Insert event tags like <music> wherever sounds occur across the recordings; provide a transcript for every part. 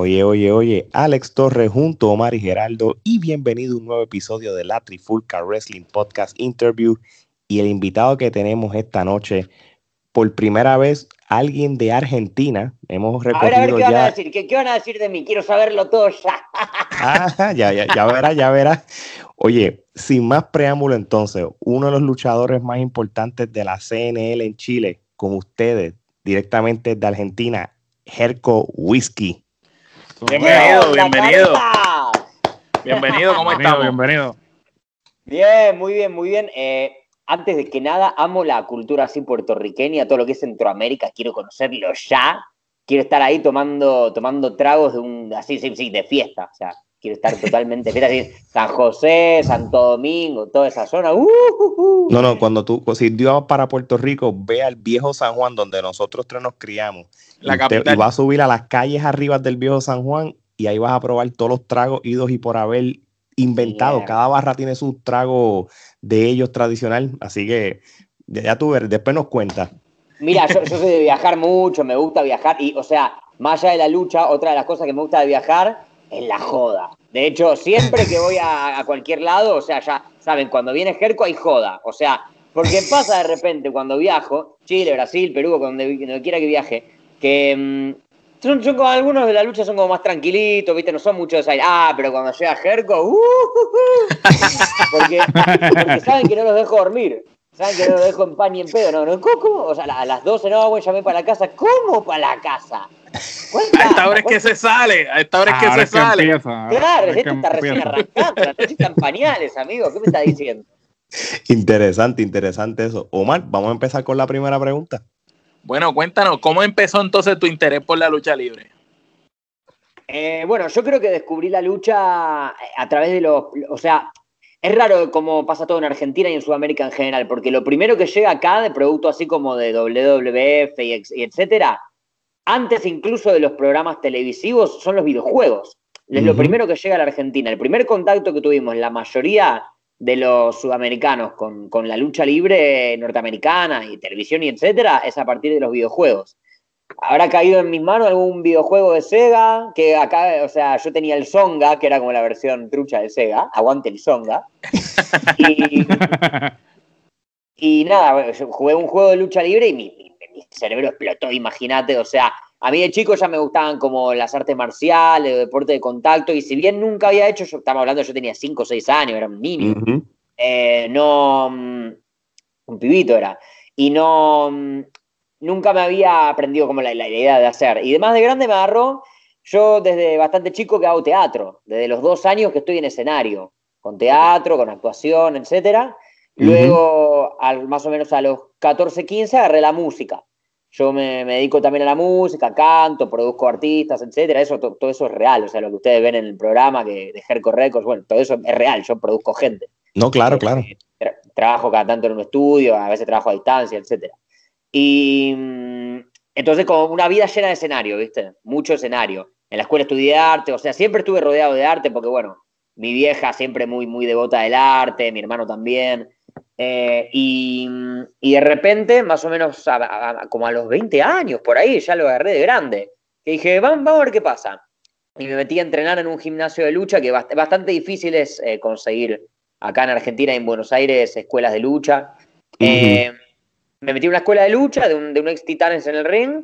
Oye, oye, oye, Alex Torres junto a Omar y Geraldo y bienvenido a un nuevo episodio de la Trifulca Wrestling Podcast Interview y el invitado que tenemos esta noche, por primera vez, alguien de Argentina. Hemos recorrido a ver, a ver, ¿qué ya... van a decir? ¿Qué, ¿Qué, van a decir de mí? Quiero saberlo todo ya. <laughs> ah, ya, ya, ya verás, ya verás. Oye, sin más preámbulo entonces, uno de los luchadores más importantes de la CNL en Chile, con ustedes, directamente de Argentina, Jerko Whisky. Bienvenido, bienvenido. Bienvenido, ¿cómo estamos? Bienvenido. Bien, muy bien, muy bien. Eh, antes de que nada, amo la cultura así puertorriqueña, todo lo que es Centroamérica, quiero conocerlo ya. Quiero estar ahí tomando, tomando tragos de un, así, sí, sí, de fiesta. O sea, quiero estar totalmente fiesta, así, San José, Santo Domingo, toda esa zona. Uh, uh, uh. No, no, cuando tú, si Dios va para Puerto Rico, ve al viejo San Juan, donde nosotros tres nos criamos. La y, te, y vas a subir a las calles arriba del viejo San Juan y ahí vas a probar todos los tragos idos y por haber inventado. Yeah. Cada barra tiene su trago de ellos tradicional, así que ya, tú ves, después nos cuentas. Mira, yo, yo soy de viajar mucho, me gusta viajar y, o sea, más allá de la lucha, otra de las cosas que me gusta de viajar es la joda. De hecho, siempre que voy a, cualquier lado, o sea, ya saben, cuando viene Jerko hay joda. O sea, porque pasa de repente cuando viajo, Chile, Brasil, Perú, donde, quiera que viaje, que mmm, son, como algunos de la lucha son como más tranquilitos, ¿viste? No son muchos de Ah, pero cuando llega Jerko, uh, uh, uh, porque, porque saben que no los dejo dormir. ¿Saben que no lo dejo en pan ni en pedo? No, no, ¿cómo? O sea, a las 12 no, bueno, llamé para la casa. ¿Cómo para la casa? Cuenta, a esta hora es que se sale, a esta hora es que Ahora se sale. empieza, Claro, es que está recién arrancando, la noche está en pañales, amigo. ¿Qué me está diciendo? Interesante, interesante eso. Omar, vamos a empezar con la primera pregunta. Bueno, cuéntanos, ¿cómo empezó entonces tu interés por la lucha libre? Eh, bueno, yo creo que descubrí la lucha a través de los. O sea, es raro cómo pasa todo en Argentina y en Sudamérica en general, porque lo primero que llega acá de producto así como de WWF y etcétera, antes incluso de los programas televisivos, son los videojuegos. Es lo Ujú. primero que llega a la Argentina. El primer contacto que tuvimos, la mayoría de los sudamericanos con, con la lucha libre norteamericana y televisión y etcétera, es a partir de los videojuegos. Habrá caído en mis manos algún videojuego de Sega, que acá, o sea, yo tenía el Songa, que era como la versión trucha de Sega, aguante el Songa. <laughs> Y, y nada, jugué un juego de lucha libre y mi, mi- mi cerebro explotó, imagínate, o sea, a mí de chico ya me gustaban como las artes marciales, el deporte de contacto, y si bien nunca había hecho, yo estaba hablando, yo tenía 5 o 6 años, era un niño, Ujú. eh, no, mm, un pibito era, y no, mm, nunca me había aprendido como la, la idea de hacer. Y de más de grande me agarró, yo desde bastante chico que hago teatro, desde los dos años que estoy en escenario, con teatro, con actuación, etcétera. Luego, al, más o menos a los 14, 15, agarré la música. Yo me, me dedico también a la música, canto, produzco artistas, etcétera. Eso, to- todo eso es real. O sea, lo que ustedes ven en el programa que, de Herco Records, bueno, todo eso es real. Yo produzco gente. No, claro, claro. Eh, tra- trabajo cada tanto en un estudio, a veces trabajo a distancia, etcétera. Y mm, entonces como una vida llena de escenario, ¿viste? Mucho escenario. En la escuela estudié arte, o sea, siempre estuve rodeado de arte porque, bueno, mi vieja siempre muy, muy devota del arte, mi hermano también. Eh, y, y de repente, más o menos a- a- a- como a los 20 años, por ahí, ya lo agarré de grande. Que dije, vamos, vamos a ver qué pasa. Y me metí a entrenar en un gimnasio de lucha que bast- bastante difícil es eh, conseguir acá en Argentina y en Buenos Aires escuelas de lucha. Eh, me metí en una escuela de lucha de un, de un ex Titanes en el ring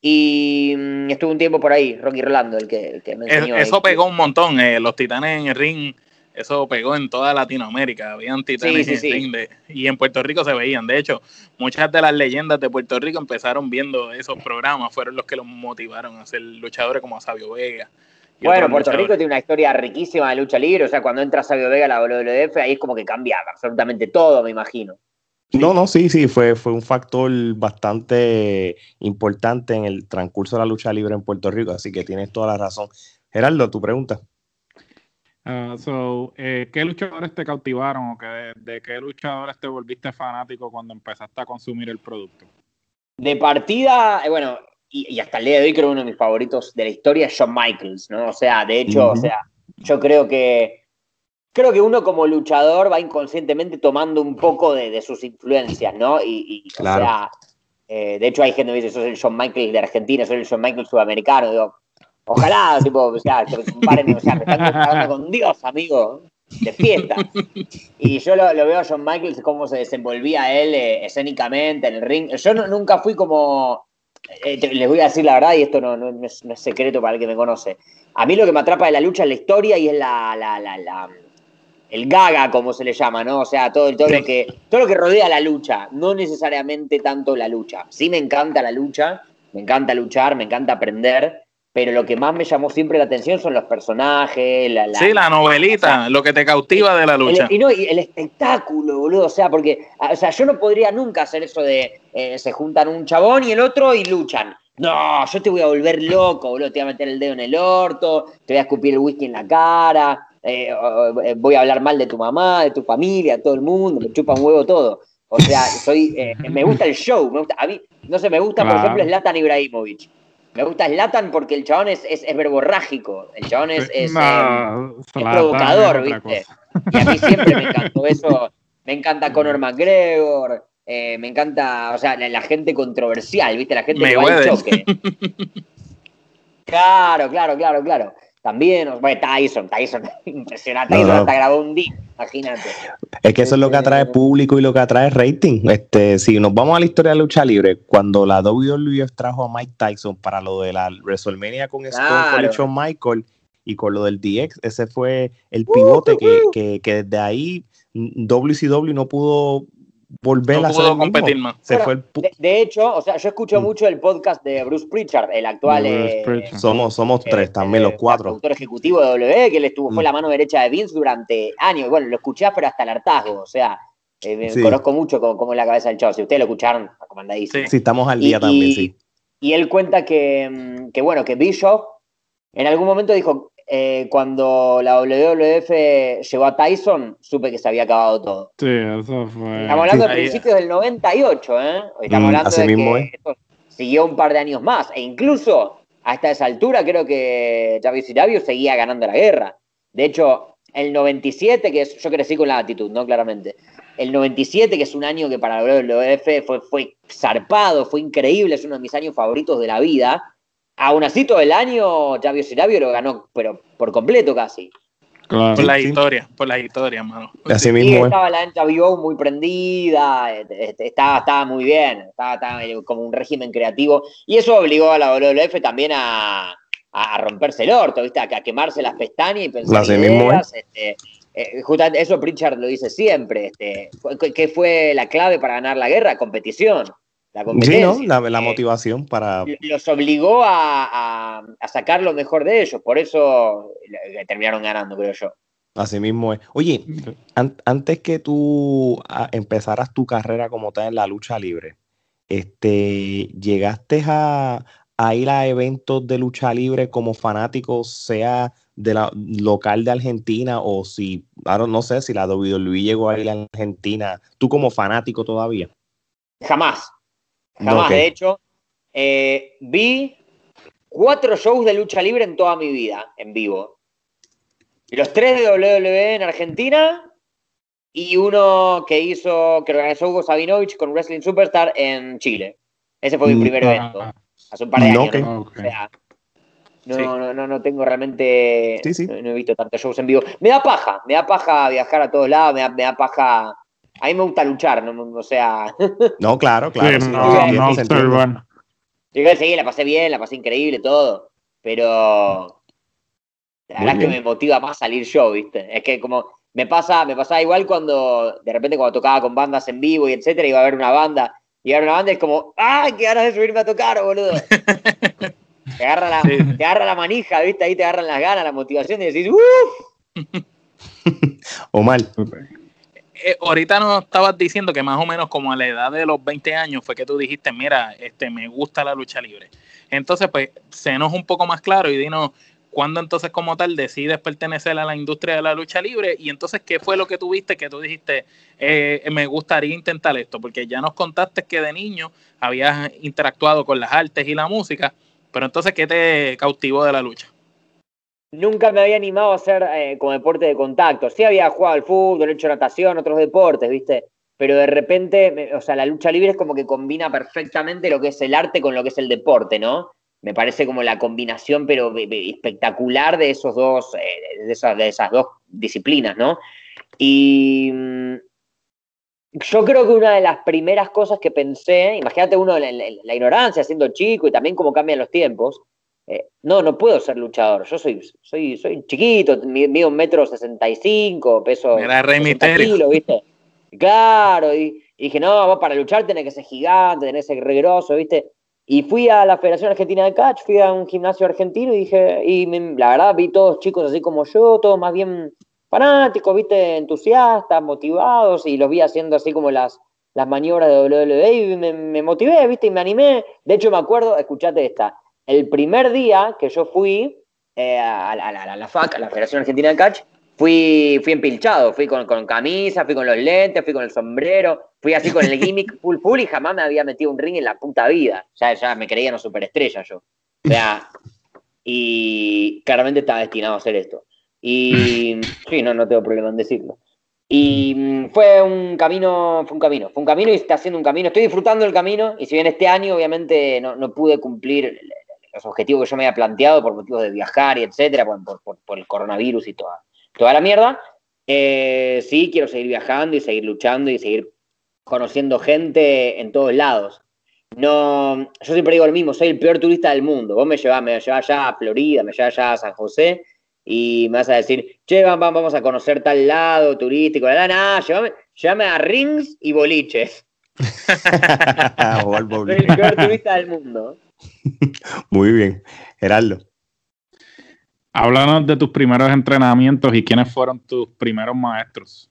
y mm, estuve un tiempo por ahí, Rocky Rolando, el que, el que me Es- enseñó. ahí. eso pegó un montón, eh, los titanes en el ring, eso pegó en toda Latinoamérica, habían titanes Sí, de- y en Puerto Rico se veían. De hecho, muchas de las leyendas de Puerto Rico empezaron viendo esos programas, fueron los que los motivaron a ser luchadores como Sabio Vega. Bueno, Puerto Rico tiene una historia riquísima de lucha libre, o sea, cuando entra Sabio Vega a la WWF, ahí es como que cambia absolutamente todo, me imagino. No, no, sí, sí, fue, fue un factor bastante importante en el transcurso de la lucha libre en Puerto Rico, así que tienes toda la razón. Gerardo, tu pregunta. Ah, so, eh, ¿Qué luchadores te cautivaron o que de, de qué luchadores te volviste fanático cuando empezaste a consumir el producto? De partida, eh, bueno, y, y hasta el día de hoy creo que uno de mis favoritos de la historia es Shawn Michaels, ¿no? O sea, de hecho, o sea, yo creo que creo que uno como luchador va inconscientemente tomando un poco de, de sus influencias, ¿no? Y, y, Claro. o sea, eh, de hecho hay gente que dice, sos el Shawn Michaels de Argentina, soy el Shawn Michaels sudamericano, digo, Ojalá, tipo, o sea, que paren, o sea, me están comparando con Dios, amigo, de fiesta. Y yo lo, lo veo a John Michaels, cómo se desenvolvía él eh, escénicamente en el ring. Yo no- nunca fui como, eh, te- les voy a decir la verdad, y esto no, no- no es, no es secreto para el que me conoce. A mí lo que me atrapa de la lucha es la historia y es la, la, la, la- el gaga, como se le llama, ¿no? O sea, todo, todo, lo que, todo lo que rodea la lucha, no necesariamente tanto la lucha. Sí me encanta la lucha, me encanta luchar, me encanta aprender, pero lo que más me llamó siempre la atención son los personajes, la, la- Sí, la novelita, lo que te cautiva de la lucha. el, y no, y el espectáculo, boludo. O sea, porque, o sea, yo no podría nunca hacer eso de eh, se juntan un chabón y el otro y luchan. No, yo te voy a volver loco, boludo. Te voy a meter el dedo en el orto, te voy a escupir el whisky en la cara, eh, eh, voy a hablar mal de tu mamá, de tu familia, de todo el mundo, me chupa un huevo todo. O sea, soy, eh, me gusta el show, me gusta, a mí, no sé, me gusta, por ejemplo, Zlatan Ibrahimovic. Me gusta Zlatan porque el chabón es, es, es verborrágico, el chabón es, es, No, eh, es Zlatan provocador, ¿viste? Y a mí siempre me <laughs> encantó eso. Me encanta Conor McGregor, eh, me encanta, o sea, la, la gente controversial, ¿viste? La gente que va al choque. <laughs> Claro, claro, claro, claro. También, bueno, Tyson, Tyson, <laughs> impresionante. No, Tyson no. hasta grabó un disco, imagínate. Es que eso es lo que atrae público y lo que atrae rating. Este, si nos vamos a la historia de la lucha libre, cuando la WWF trajo a Mike Tyson para lo de la WrestleMania con Stone Claro. Shawn Michael y con lo del DX, ese fue el pivote que, que, que desde ahí WCW no pudo volver No a pudo el competir más. Se Bueno, fue el pu- De, de hecho, o sea, yo escucho Mm. mucho el podcast de Bruce Pritchard, el actual Bruce eh, Pritchard. somos, somos eh, tres también, eh, los cuatro. Productor ejecutivo de WWE, que él estuvo, fue Mm. la mano derecha de Vince durante años. Bueno, lo escuchás, pero hasta el hartazgo. O sea, eh, Sí. conozco mucho cómo, cómo es la cabeza del show. Si ustedes lo escucharon, recomendadísimo. Sí. Sí, estamos al Y- día también, y- sí. Y él cuenta que, mm, que, bueno, que Bischoff en algún momento dijo, eh, cuando la WWF llegó a Tyson, supe que se había acabado todo. Sí, eso fue. Estamos hablando Sí. de principios del 98, ¿eh? Estamos Mm, hablando así de mismo que esto siguió un par de años más. E incluso hasta esa altura creo que WCW seguía ganando la guerra. De hecho, el 97, que es, yo crecí con la actitud, ¿no? Claramente. El 97, que es un año que para la WWF fue, fue zarpado, fue increíble, es uno de mis años favoritos de la vida. Aún así, todo el año WCW lo ganó, pero por completo casi. Claro. Por la Sí. historia, por la historia, mano. Así mismo es. estaba la NWO muy prendida, eh, este, estaba, estaba muy bien, estaba, estaba eh, como un régimen creativo. Y eso obligó a la WWF también a, romperse el orto, ¿viste? A, a quemarse las pestañas y pensar Así mismo ideas. este, eh, justamente eso Pritchard lo dice siempre. Este, fue- ¿Qué fue la clave para ganar la guerra? Competición. La Sí, competencia. ¿no? La, la Eh, motivación para... los obligó a, a- a sacar lo mejor de ellos. Por eso terminaron ganando, creo yo. Así mismo es. Oye, an- antes que tú empezaras tu carrera como tal en la lucha libre, este, ¿llegaste a, a ir a eventos de lucha libre como fanático, sea de la local de Argentina o si, no sé si la WWE llegó a ir a Argentina, tú como fanático todavía? Jamás. Jamás, de hecho, eh, vi cuatro shows de lucha libre en toda mi vida, en vivo. Los tres de WWE en Argentina y uno que hizo, que organizó Hugo Sabinovich con Wrestling Superstar en Chile. Ese fue mi Mm, primer ah, evento, hace un par de no, años. ¿no? O sea, no, Sí. no, no, no tengo realmente. Sí, sí. No, no he visto tantos shows en vivo. Me da paja, me da paja viajar a todos lados, me da, me da paja. A mí me gusta luchar, no, o sea. <laughs> No, claro, claro. Sí, sí, no, no entiende. bueno. Yo sí, la pasé bien, la pasé increíble, todo. Pero la Muy verdad es que me motiva más salir yo, ¿viste? Es que como me pasa, me pasaba igual cuando de repente cuando tocaba con bandas en vivo y etcétera, iba a ver una banda, y a ver una banda y es como, ¡ay, qué ganas de subirme a tocar, boludo! <laughs> te agarra la, Sí. te agarra la manija, ¿viste? Ahí te agarran las ganas, la motivación y decís, ¡uff! <laughs> Omar, Eh, ahorita nos estabas diciendo que más o menos como a la edad de los 20 años fue que tú dijiste, mira, este, me gusta la lucha libre. Entonces, pues, senos un poco más claro y dinos cuándo entonces como tal decides pertenecer a la industria de la lucha libre y entonces qué fue lo que tuviste que tú dijiste, eh, me gustaría intentar esto, porque ya nos contaste que de niño habías interactuado con las artes y la música, pero entonces, ¿qué te cautivó de la lucha? Nunca me había animado a hacer eh, como deporte de contacto. Sí había jugado al fútbol, hecho natación, otros deportes, ¿viste? Pero de repente, me- o sea, la lucha libre es como que combina perfectamente lo que es el arte con lo que es el deporte, ¿no? me parece como la combinación, pero espectacular de esos dos, eh, de, esas, de esas dos disciplinas, ¿no? Y mm, yo creo que una de las primeras cosas que pensé, imagínate uno la, la, ignorancia siendo chico y también cómo cambian los tiempos, eh, no, no puedo ser luchador, yo soy, soy, soy chiquito, mido un metro sesenta y cinco, peso Era kilos, ¿viste? Claro, y, dije, no, vos para luchar tenés que ser gigante, tenés que ser regroso, ¿viste? Y fui a la Federación Argentina de Catch, fui a un gimnasio argentino y dije, y la verdad vi todos chicos así como yo, todos más bien fanáticos, viste, entusiastas, motivados, y los vi haciendo así como las, las maniobras de WWE y me, motivé, viste, y me animé. De hecho, me acuerdo, escuchate esta, el primer día que yo fui eh, a, la, FAC, a la Federación Argentina de Catch, fui, fui empilchado, fui con, con, camisa, fui con los lentes, fui con el sombrero, fui así con el <laughs> gimmick full full y jamás me había metido un ring en la puta vida. Ya, ya me creía una superestrella yo. O sea, y claramente estaba destinado a hacer esto. Y <laughs> sí, no, no tengo problema en decirlo. Y mm, fue un camino, fue un camino, fue un camino y está haciendo un camino. Estoy disfrutando del camino y si bien este año obviamente no, no pude cumplir los objetivos que yo me había planteado por motivos de viajar y etcétera, por, por, por el coronavirus y toda, toda la mierda, eh, sí quiero seguir viajando y seguir luchando y seguir conociendo gente en todos lados. No, yo siempre digo lo mismo, soy el peor turista del mundo. Vos me llevás, me llevas ya a Florida, me llevas ya a San José y me vas a decir, che, vamos a conocer tal lado turístico, nada, llévame, llévame a rings y boliches. <laughs> <laughs> Soy el peor turista del mundo. <laughs> Muy bien, Gerardo. Háblanos de tus primeros entrenamientos y quiénes fueron tus primeros maestros.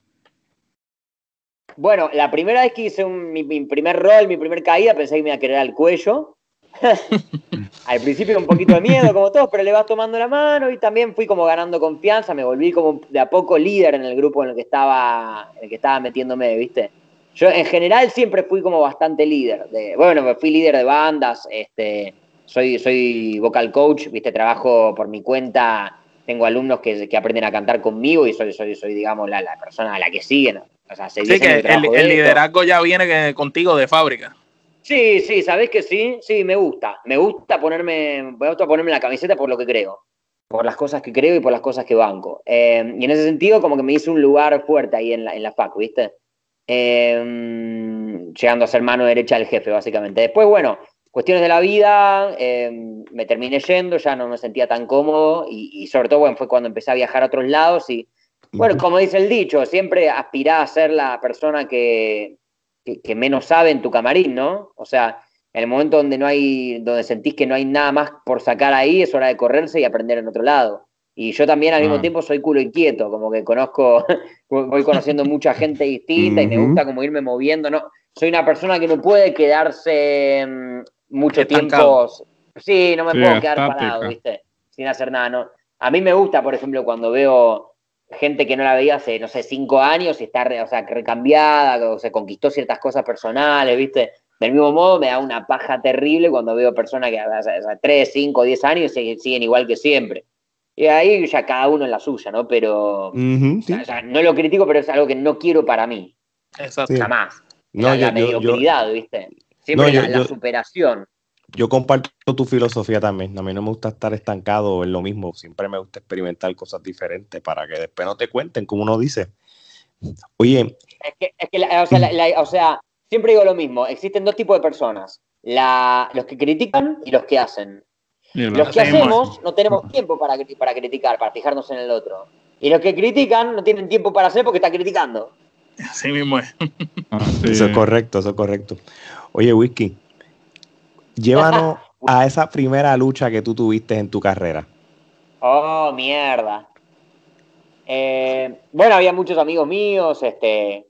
Bueno, la primera vez que hice mi, primer rol, mi primer caída, pensé que me iba a querer al cuello. <laughs> al principio un poquito de miedo, como todos, pero le vas tomando la mano y también fui como ganando confianza, me volví como de a poco líder en el grupo en el que estaba, en el que estaba metiéndome, ¿viste? Yo en general siempre fui como bastante líder. De, bueno, fui líder de bandas, este, soy, soy vocal coach, ¿viste? Trabajo por mi cuenta, tengo alumnos que, que aprenden a cantar conmigo y soy, soy, soy digamos, la, la persona a la que siguen. O sea, sí, que el, liderazgo ya viene contigo de fábrica. Sí, sí, ¿sabés que sí? Sí, me gusta. Me gusta ponerme, me gusta ponerme la camiseta por lo que creo. Por las cosas que creo y por las cosas que banco. Eh, y en ese sentido, como que me hice un lugar fuerte ahí en la, en la FAC, ¿viste? Eh, llegando a ser mano derecha del jefe, básicamente. Después, bueno, cuestiones de la vida, eh, me terminé yendo, ya no me sentía tan cómodo y, sobre todo, bueno, fue cuando empecé a viajar a otros lados y, bueno, como dice el dicho, siempre aspirá a ser la persona que, que, menos sabe en tu camarín, ¿no? O sea, en el momento donde no hay, donde sentís que no hay nada más por sacar ahí, es hora de correrse y aprender en otro lado. Y yo también al mismo ah. tiempo soy culo inquieto, como que conozco, <laughs> voy conociendo mucha gente distinta y me gusta como irme moviendo, ¿no? Soy una persona que no puede quedarse mm, mucho tiempo. Sí, no me puedo quedar parado, ¿viste? Sin hacer nada, ¿no? A mí me gusta, por ejemplo, cuando veo gente que no la veía hace, no sé, cinco años y está, o sea, recambiada, o se conquistó ciertas cosas personales, ¿viste? Del mismo modo, me da una paja terrible cuando veo personas que hace tres, cinco, diez años siguen igual que siempre. Y ahí ya cada uno en la suya, ¿no? Pero no lo critico, pero es algo que no quiero para mí. Exacto. Jamás. No, la, mediocridad, ¿viste? Siempre la, superación yo comparto tu filosofía también. A mí no me gusta estar estancado en lo mismo. Siempre me gusta experimentar cosas diferentes para que después no te cuenten, como uno dice. Oye. Es que, es que o, sea, siempre digo lo mismo. Existen dos tipos de personas: los que critican y los que hacen. Los que hacemos no tenemos tiempo para, para criticar, para fijarnos en el otro. Y los que critican no tienen tiempo para hacer porque están criticando. Así mismo es. <laughs> Eso es correcto, eso es correcto. Oye, Whisky, Llévanos <laughs> a esa primera lucha que tú tuviste en tu carrera. Oh, mierda. Eh, bueno, había muchos amigos míos, este,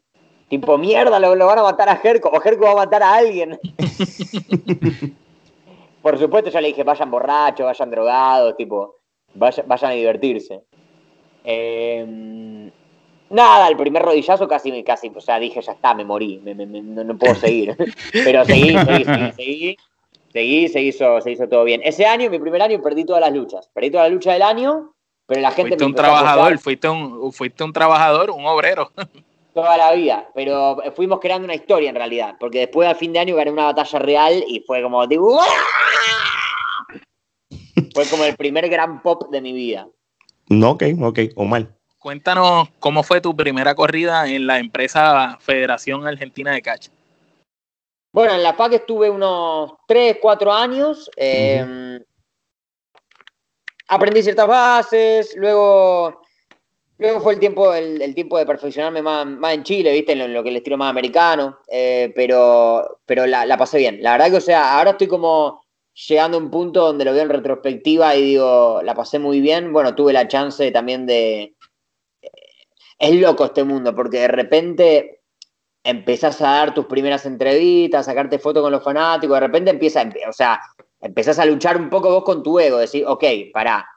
tipo, mierda, lo, van a matar a Jerko, o Jerko va a matar a alguien. <laughs> Por supuesto, ya le dije, vayan borrachos, vayan drogados, tipo, vayan, vayan a divertirse. Em, nada, el primer rodillazo casi, casi, o sea, dije, ya está, me morí, no, puedo seguir. <laughs> Pero seguí, seguí, seguí, seguí. Seguí, se hizo, se hizo todo bien. Ese año, mi primer año, perdí todas las luchas. Perdí toda la lucha del año, pero la gente fuiste un trabajador, fuiste un, fuiste un trabajador, un obrero. <laughs> Toda la vida, pero fuimos creando una historia en realidad, porque después al fin de año gané una batalla real y fue como, Fue como el primer gran pop de mi vida. No, ok, ok, Omar. Cuéntanos cómo fue tu primera corrida en la empresa Federación Argentina de Catch. Bueno, en la PAC estuve unos 3, 4 años. Eh, aprendí ciertas bases, luego, luego fue el tiempo, el, tiempo de perfeccionarme más, más, en Chile, ¿viste? En lo, que el estilo más americano, eh, pero, pero la, pasé bien. La verdad que, o sea, ahora estoy como llegando a un punto donde lo veo en retrospectiva y digo, la pasé muy bien. Bueno, tuve la chance también de... Es loco este mundo, porque de repente empezás a dar tus primeras entrevistas, a sacarte fotos con los fanáticos, de repente empieza, o sea, empezás a luchar un poco vos con tu ego, decir, ok, pará,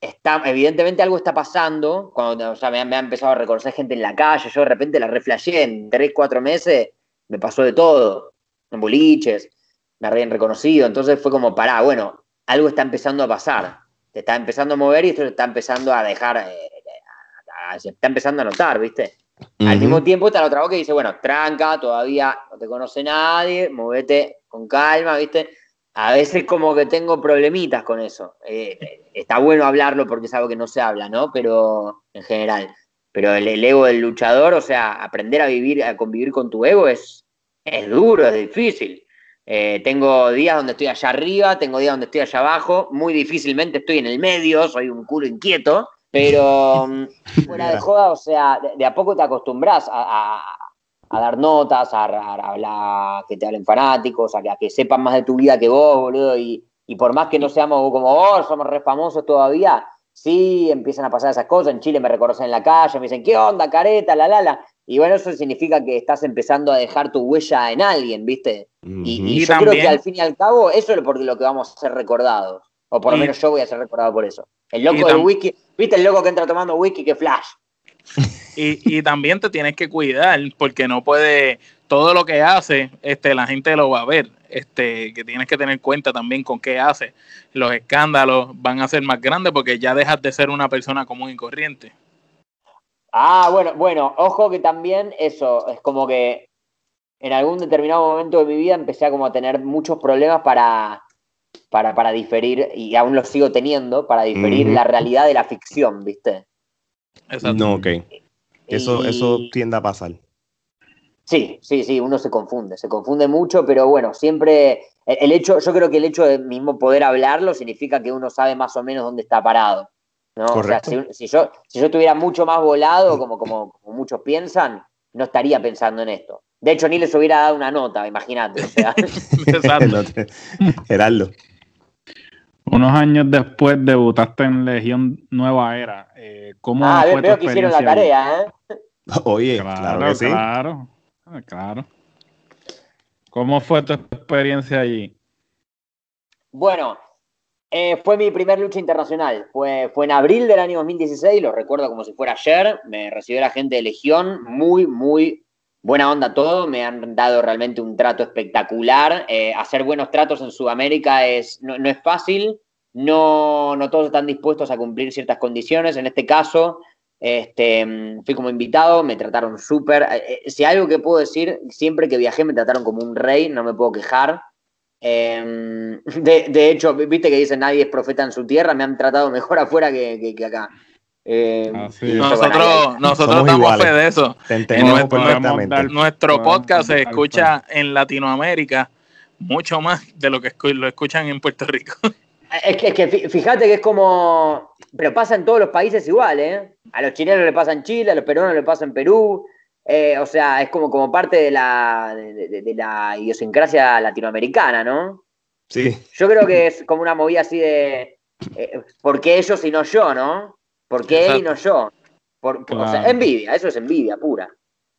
está, evidentemente algo está pasando, cuando o sea, me, me, ha empezado a reconocer gente en la calle, yo de repente la reflejé en tres, cuatro meses, me pasó de todo, en boliches, me habían reconocido, entonces fue como, pará, bueno, algo está empezando a pasar, te está empezando a mover y esto te está empezando a dejar, eh, se está empezando a notar, ¿viste? Uh -huh. Al mismo tiempo está la otra voz que dice, bueno, tranca, todavía no te conoce nadie, movete con calma, ¿viste? A veces como que tengo problemitas con eso. Eh, está bueno hablarlo porque es algo que no se habla, ¿no? Pero en general. Pero el, el, ego del luchador, o sea, aprender a vivir, a convivir con tu ego es, es duro, es difícil. Eh, tengo días donde estoy allá arriba, tengo días donde estoy allá abajo, muy difícilmente estoy en el medio, soy un culo inquieto, pero fuera de joda, o sea, de, de a poco te acostumbras a, a a dar notas, a, a, hablar, que te hablen fanáticos, a que, a que, sepan más de tu vida que vos, boludo, y, y por más que no seamos como vos, oh, somos re famosos todavía, sí empiezan a pasar esas cosas, en Chile me reconocen en la calle, me dicen, ¿qué onda, careta, la, la, la? Y bueno, eso significa que estás empezando a dejar tu huella en alguien, ¿viste? Uh -huh. Y, y, yo también... creo que al fin y al cabo, eso es por lo que vamos a ser recordados. O por lo menos yo voy a ser recordado por eso. El loco del whisky, ¿viste el loco que entra tomando whisky que flash? <laughs> Y, y, también te tienes que cuidar porque no puede todo lo que hace este la gente lo va a ver. Este que tienes que tener cuenta también con qué hace. Los escándalos van a ser más grandes porque ya dejas de ser una persona común y corriente. Ah bueno bueno ojo que también eso es como que en algún determinado momento de mi vida empecé a como a tener muchos problemas para para, para diferir y aún los sigo teniendo para diferir la realidad de la ficción viste Exacto. No, ok. Eso, y... eso tiende a pasar. Sí, sí, sí, uno se confunde, se confunde mucho, pero bueno, siempre el hecho, yo creo que el hecho de mismo poder hablarlo significa que uno sabe más o menos dónde está parado. ¿no? Correcto. O sea, si, si, yo, si yo estuviera mucho más volado, como, como, como, muchos piensan, no estaría pensando en esto. De hecho, ni les hubiera dado una nota, imagínate. O sea. <laughs> <laughs> Gerardo. Unos años después debutaste en Legión Nueva Era. Eh, ¿Cómo ah, fue veo que hicieron la tarea, ¿eh? <laughs> Oye, claro, claro, sí. claro, claro. ¿Cómo fue tu experiencia allí? Bueno, eh, fue mi primer lucha internacional. Fue, fue en abril del año 2016, lo recuerdo como si fuera ayer. Me recibió la gente de Legión, muy, muy buena onda todo. Me han dado realmente un trato espectacular. Eh, hacer buenos tratos en Sudamérica es, no, no es fácil. No, no todos están dispuestos a cumplir ciertas condiciones. En este caso, este, fui como invitado, me trataron súper. Eh, si algo que puedo decir, siempre que viajé me trataron como un rey, no me puedo quejar. Eh, de, de, hecho, viste que dicen nadie es profeta en su tierra, me han tratado mejor <laughs> afuera que, que, que acá. Eh, nosotros nosotros damos fe de eso. Nuestro, nuestro podcast se escucha en Latinoamérica mucho más de lo que lo escuchan en Puerto Rico. <laughs> Es que, es que fíjate que es como. Pero pasa en todos los países igual, ¿eh? A los chilenos le pasa en Chile, a los peruanos le pasa en Perú. Eh, o sea, es como, como parte de la, de, de, de, la idiosincrasia latinoamericana, ¿no? Sí. Yo creo que es como una movida así de. Eh, ¿Por qué ellos y no yo, no? ¿Por qué él y no yo? Por, claro. O sea, envidia, eso es envidia pura.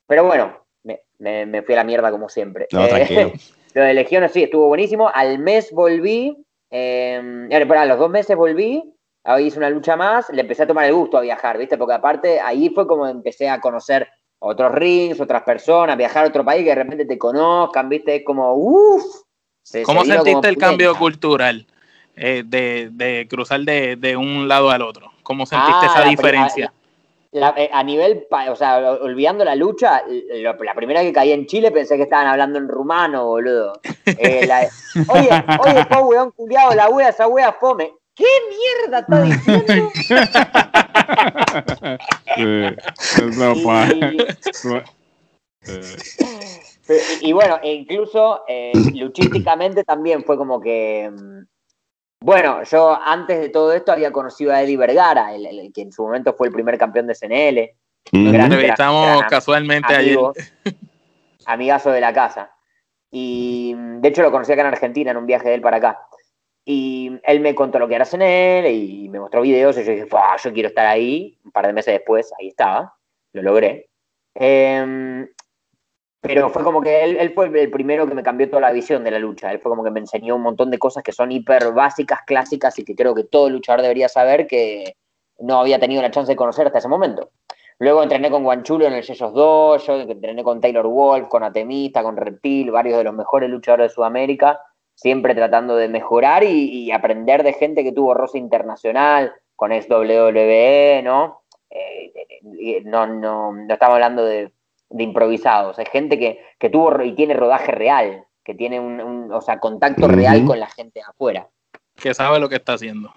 Pero bueno, me, me, me fui a la mierda como siempre. No, tranquilo. <laughs> lo de Legiones sí, estuvo buenísimo. Al mes volví. Eh, a los dos meses volví. Ahí hice una lucha más. Le empecé a tomar el gusto a viajar, ¿viste? Porque aparte ahí fue como empecé a conocer otros rings, otras personas, viajar a otro país que de repente te conozcan, ¿viste? Es como, uff. ¿Cómo se sentiste como el cambio cultural eh, de, de, cruzar de, de, un lado al otro? ¿Cómo sentiste ah, esa diferencia? La, la, eh, a nivel, o sea, olvidando la lucha, la primera que caí en Chile pensé que estaban hablando en rumano, boludo. <laughs> Eh, oye, oye, po, weón culiado, la wea, esa wea fome. ¿qué mierda está diciendo? <laughs> y, bueno, e incluso eh, luchísticamente también fue como que. Bueno, yo antes de todo esto había conocido a Eddie Vergara, el, que en su momento fue el primer campeón de CNL. Mm. Entrevistamos casualmente <laughs> Amigazo de la casa. Y de hecho lo conocí acá en Argentina en un viaje de él para acá. Y él me contó lo que era CNL y me mostró videos y yo dije, yo quiero estar ahí. Un par de meses después, ahí estaba, lo logré. Em, pero fue como que él, fue el primero que me cambió toda la visión de la lucha. Él fue como que me enseñó un montón de cosas que son hiper básicas, clásicas y que creo que todo luchador debería saber que no había tenido la chance de conocer hasta ese momento. Luego entrené con Guanchulo en el Yeyos 2, yo entrené con Taylor Wolf, con Atemista, con Reptil, varios de los mejores luchadores de Sudamérica, siempre tratando de mejorar y, aprender de gente que tuvo rosa internacional, con WWE, ¿no? Eh, eh, no, no, no estamos hablando de, improvisados, es gente que, tuvo y tiene rodaje real, que tiene un, o sea, contacto real con la gente afuera. Que sabe lo que está haciendo.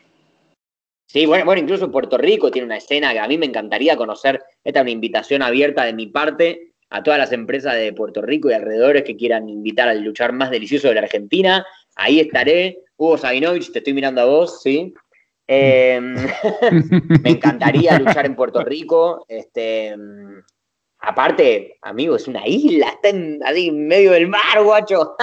Sí, bueno, bueno, incluso Puerto Rico tiene una escena que a mí me encantaría conocer. Esta es una invitación abierta de mi parte a todas las empresas de Puerto Rico y alrededores que quieran invitar al luchar más delicioso de la Argentina. Ahí estaré. Hugo Sabinovich, te estoy mirando a vos, ¿sí? Em, <laughs> me encantaría luchar en Puerto Rico. Este, aparte, amigo, es una isla, está en, ahí en medio del mar, guacho.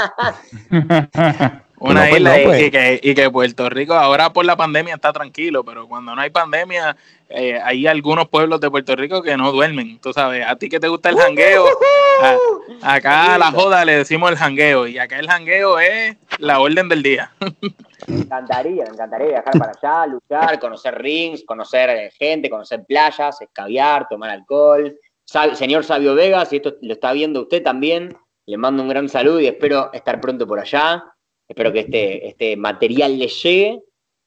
<laughs> Una pues, isla pues. y, que, y, que, Puerto Rico ahora por la pandemia está tranquilo, pero cuando no hay pandemia eh, hay algunos pueblos de Puerto Rico que no duermen. Tú sabes, a ti que te gusta el jangueo, acá a la joda le decimos el jangueo y acá el jangueo es la orden del día. Me encantaría, me encantaría viajar para allá, luchar, conocer rings, conocer eh, gente, conocer playas, escabiar, tomar alcohol. Señor Sabio Vega, si esto lo está viendo usted también, le mando un gran saludo y espero estar pronto por allá. Espero que este, este material le llegue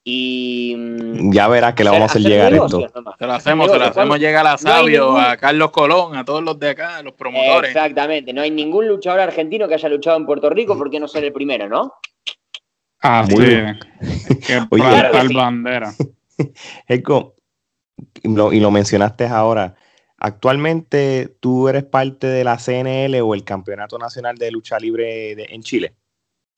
y. Mm, ya verás que le vamos a hacer llegar esto. Se lo hacemos, se lo hacemos llegar a Sabio, a Carlos Colón, a todos los de acá, los promotores. Exactamente, no hay ningún luchador argentino que haya luchado en Puerto Rico, ¿por qué no ser el primero, no? Ah, muy bien. Qué Oye, bandera. <laughs> Eco, y lo mencionaste ahora. Actualmente, ¿tú eres parte de la CNL o el Campeonato Nacional de Lucha Libre en Chile?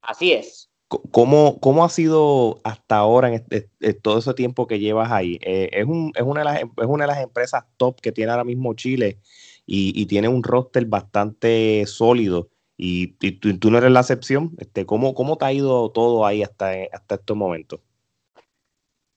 Así es. ¿Cómo, ¿Cómo, ha sido hasta ahora, en este, todo ese tiempo que llevas ahí? Eh, es, un, es, una de las, es una de las empresas top que tiene ahora mismo Chile y, tiene un roster bastante sólido. Y, tú, no eres la excepción. Este, ¿cómo, ¿Cómo te ha ido todo ahí hasta, hasta estos momentos?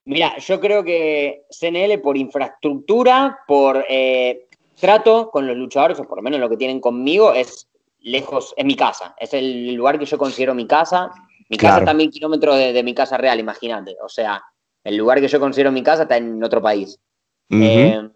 Mira, yo creo que CNL por infraestructura, por eh, trato con los luchadores, o por lo menos lo que tienen conmigo, es lejos, es mi casa, es el lugar que yo considero mi casa. Mi casa está a mil kilómetros de, mi casa real, imagínate. O sea, el lugar que yo considero mi casa está en otro país. Eh,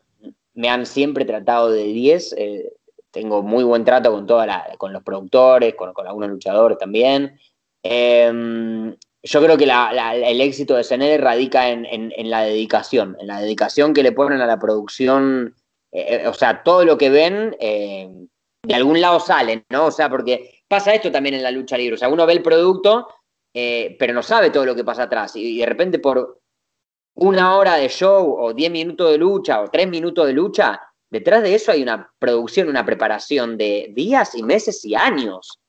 me han siempre tratado de 10. Eh, tengo muy buen trato con, toda la, con los productores, con, algunos luchadores también. Eh, yo creo que el éxito de CNL radica en, la dedicación, en la dedicación que le ponen a la producción. o sea, todo lo que ven de algún lado salen, ¿no? O sea, porque pasa esto también en la lucha libre. O sea, uno ve el producto, eh, pero no sabe todo lo que pasa atrás. Y, de repente por una hora de show o diez minutos de lucha o tres minutos de lucha, detrás de eso hay una producción, una preparación de días y meses y años.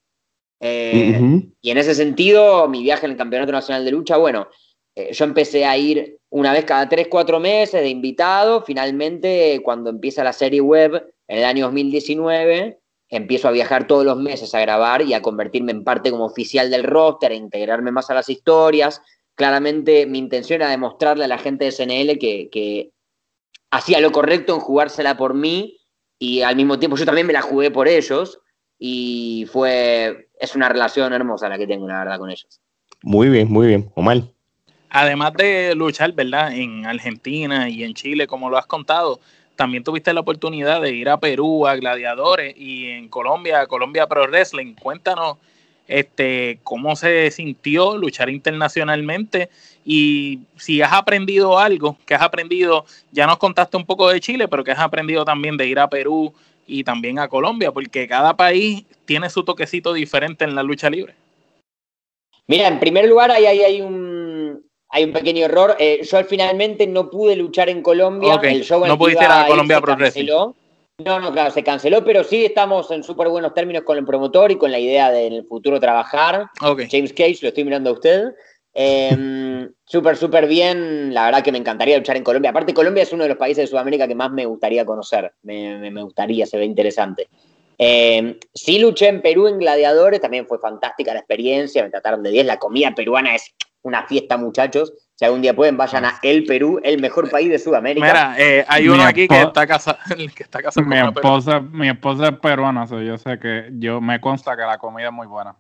Eh, y en ese sentido, mi viaje en el Campeonato Nacional de Lucha, bueno, eh, yo empecé a ir una vez cada tres, cuatro meses de invitado. Finalmente, cuando empieza la serie web en el año 2019, empiezo a viajar todos los meses a grabar y a convertirme en parte como oficial del roster, a integrarme más a las historias. Claramente mi intención era demostrarle a la gente de SNL que, hacía lo correcto en jugársela por mí y al mismo tiempo yo también me la jugué por ellos y fue, es una relación hermosa la que tengo, la verdad, con ellos. Muy bien, muy bien. Omar. Además de luchar, ¿verdad? En Argentina y en Chile, como lo has contado, también tuviste la oportunidad de ir a Perú, a Gladiadores y en Colombia, a Colombia Pro Wrestling. Cuéntanos este, cómo se sintió luchar internacionalmente y si has aprendido algo, que has aprendido, ya nos contaste un poco de Chile, pero que has aprendido también de ir a Perú y también a Colombia, porque cada país tiene su toquecito diferente en la lucha libre. Mira, en primer lugar, ahí, hay un, hay un pequeño error. Eh, yo finalmente no pude luchar en Colombia. El show en no el pudiste ir a Colombia Pro. No, no, claro, se canceló, pero sí estamos en súper buenos términos con el promotor y con la idea de en el futuro trabajar. James Cage, lo estoy mirando a usted. Eh, súper, súper bien. La verdad que me encantaría luchar en Colombia. Aparte, Colombia es uno de los países de Sudamérica que más me gustaría conocer. Me, me- me gustaría, se ve interesante. Eh, sí luché en Perú en Gladiadores, también fue fantástica la experiencia, me trataron de 10. La comida peruana es una fiesta, muchachos. Si algún día pueden, vayan a El Perú, el mejor país de Sudamérica. Mira, eh, hay Mi uno aquí que está casado, <laughs> que está Mi esposa, mi esposa es peruana, so yo sé que yo me consta que la comida es muy buena.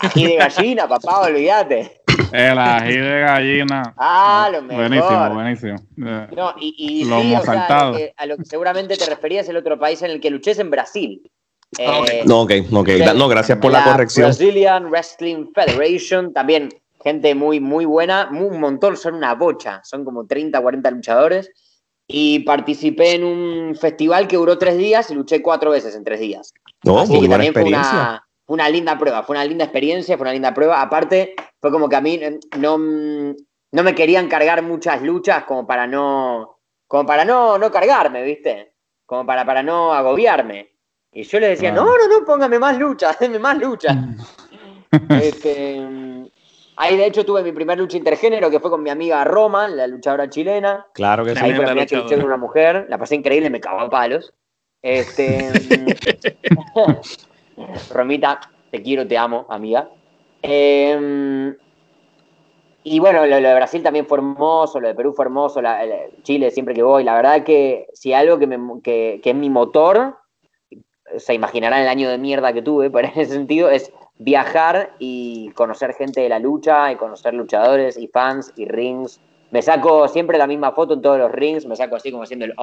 Ají de gallina, papá, olvídate. El ají de gallina. Ah, lo mejor. Buenísimo, buenísimo. Eh, No, y, y sí, o sea, a saltado. lo, que, a lo que seguramente te referías el otro país en el que luché es en Brasil. Ok. Eh, No, ok, ok. No, gracias por la, corrección. Brazilian Wrestling Federation, también gente muy, muy buena, muy- un montón, son una bocha, son como 30, 40 luchadores. Y participé en un festival que duró tres días y luché cuatro veces en tres días. No, Así muy que buena también experiencia. fue una linda prueba, fue una linda experiencia, fue una linda prueba. Aparte, fue como que a mí no, no me querían cargar muchas luchas como para no, como para no, no cargarme, ¿viste? Como para, para no agobiarme. Y yo les decía, Claro. no, no, no, póngame más luchas, <laughs> denme más luchas. <laughs> Este, mm, ahí de hecho tuve mi primer lucha intergénero que fue con mi amiga Roma, la luchadora chilena. Claro que sí. Ahí fue la que luché con una mujer, la pasé increíble, me cagó a palos. Este, <laughs> Romita, te quiero, te amo, amiga. Eh, y bueno, lo, de Brasil también fue hermoso, lo de Perú fue hermoso, Chile siempre que voy. La verdad que si algo que, me, que, es mi motor, se imaginarán el año de mierda que tuve, <laughs> pero en ese sentido es viajar y conocer gente de la lucha y conocer luchadores y fans y rings. Me saco siempre la misma foto en todos los rings, me saco así como haciendo el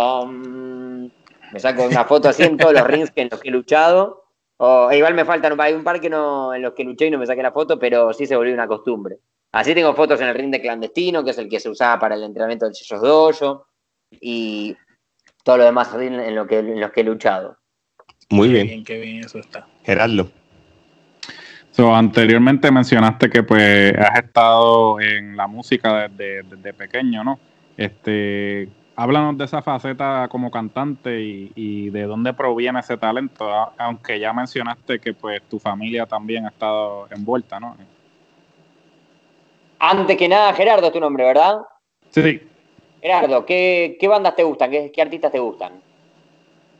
me saco una foto así en todos los rings en los que he luchado. O, e igual me faltan, hay un par que no, en los que luché y no me saqué la foto, pero sí se volvió una costumbre. Así tengo fotos en el ring de clandestino, que es el que se usaba para el entrenamiento del Sellos Dojo, y todo lo demás en, lo que, en los que he luchado. Muy Qué bien. bien, qué bien eso está. Gerardo. So, anteriormente mencionaste que pues has estado en la música desde, desde pequeño, ¿no? Este, háblanos de esa faceta como cantante y, y de dónde proviene ese talento, aunque ya mencionaste que pues tu familia también ha estado envuelta, ¿no? Antes que nada, Gerardo es tu nombre, ¿verdad? Sí, Gerardo, ¿qué, qué bandas te gustan? ¿Qué, qué artistas te gustan?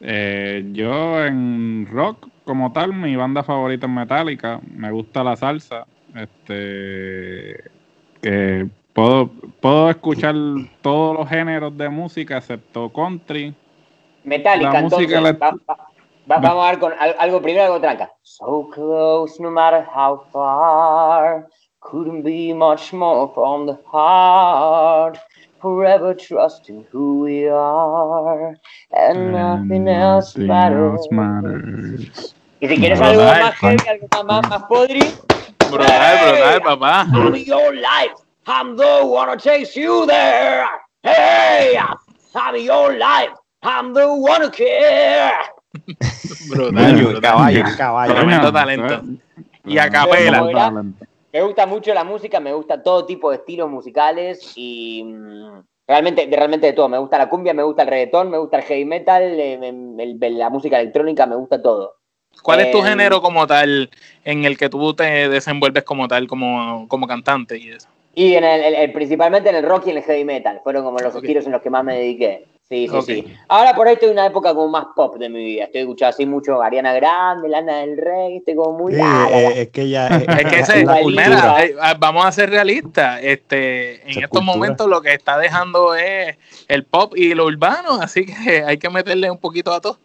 eh, yo en rock como tal, mi banda favorita es Metallica, me gusta la salsa, este, que puedo, puedo escuchar todos los géneros de música excepto country. Metallica, La entonces. música la- va- va- va- vamos a ver con al- algo primero, algo tranca. So close, no matter how far. Couldn't be much more from the heart. Forever trusting who we are. And nothing else Nothing matters. else matters. Y si quieres algo más heavy, algo más, más, podri. Brutal, Hey, brutal, papá. I'm your life. I'm the one to chase you there. Hey, I'm your life. I'm the one who care. Brutal, caballo, caballo. Tremendo talento. Y a capela. Me gusta mucho la música, me gusta todo tipo de estilos musicales y mm, realmente, de- realmente de todo. Me gusta la cumbia, me gusta el reggaetón, me gusta el heavy metal, eh, el- la música electrónica, me gusta todo. ¿Cuál es tu Eh, género como tal en el que tú te desenvuelves como tal, como, como cantante y eso? Y en el, el- el- principalmente en el rock y en el heavy metal, fueron como los estilos en los que más me dediqué. Sí, sí, sí. Ahora por ahí estoy en una época como más pop de mi vida. Estoy escuchando así mucho Ariana Grande, Lana del Rey, estoy como muy... Sí, la, la, la. eh, es que ya es, Es que <laughs> ese, mira, ah, vamos a ser realistas. Este, en Esa estos cultura. momentos lo que está dejando es el pop y lo urbano, así que hay que meterle un poquito a todo.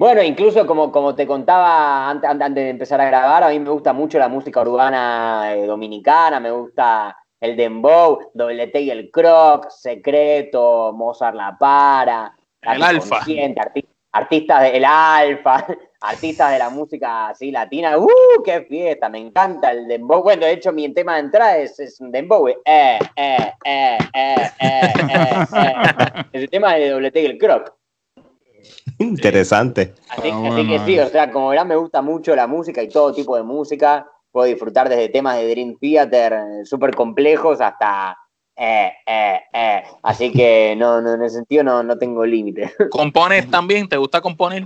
Bueno, incluso como, como te contaba antes, antes de empezar a grabar, a mí me gusta mucho la música urbana eh, dominicana, me gusta el dembow, Doble T y el croc, Secreto, Mozart La Para, El Alfa. Arti- artistas del Alfa, <laughs> artistas de la música así latina, ¡uh, qué fiesta! Me encanta el dembow. Bueno, de hecho, mi tema de entrada es, es un dembow, eh, eh, eh, eh, eh, eh, eh. <laughs> Es el tema de Doble T y el croc. <laughs> interesante. Así, Ah, así que bueno, sí, o sea, como verán, me gusta mucho la música y todo tipo de música. puedo disfrutar desde temas de Dream Theater eh, súper complejos hasta eh, eh, eh. Así que <laughs> no, no, en ese sentido no, no tengo límite. <laughs> ¿Compones también? ¿Te gusta componer?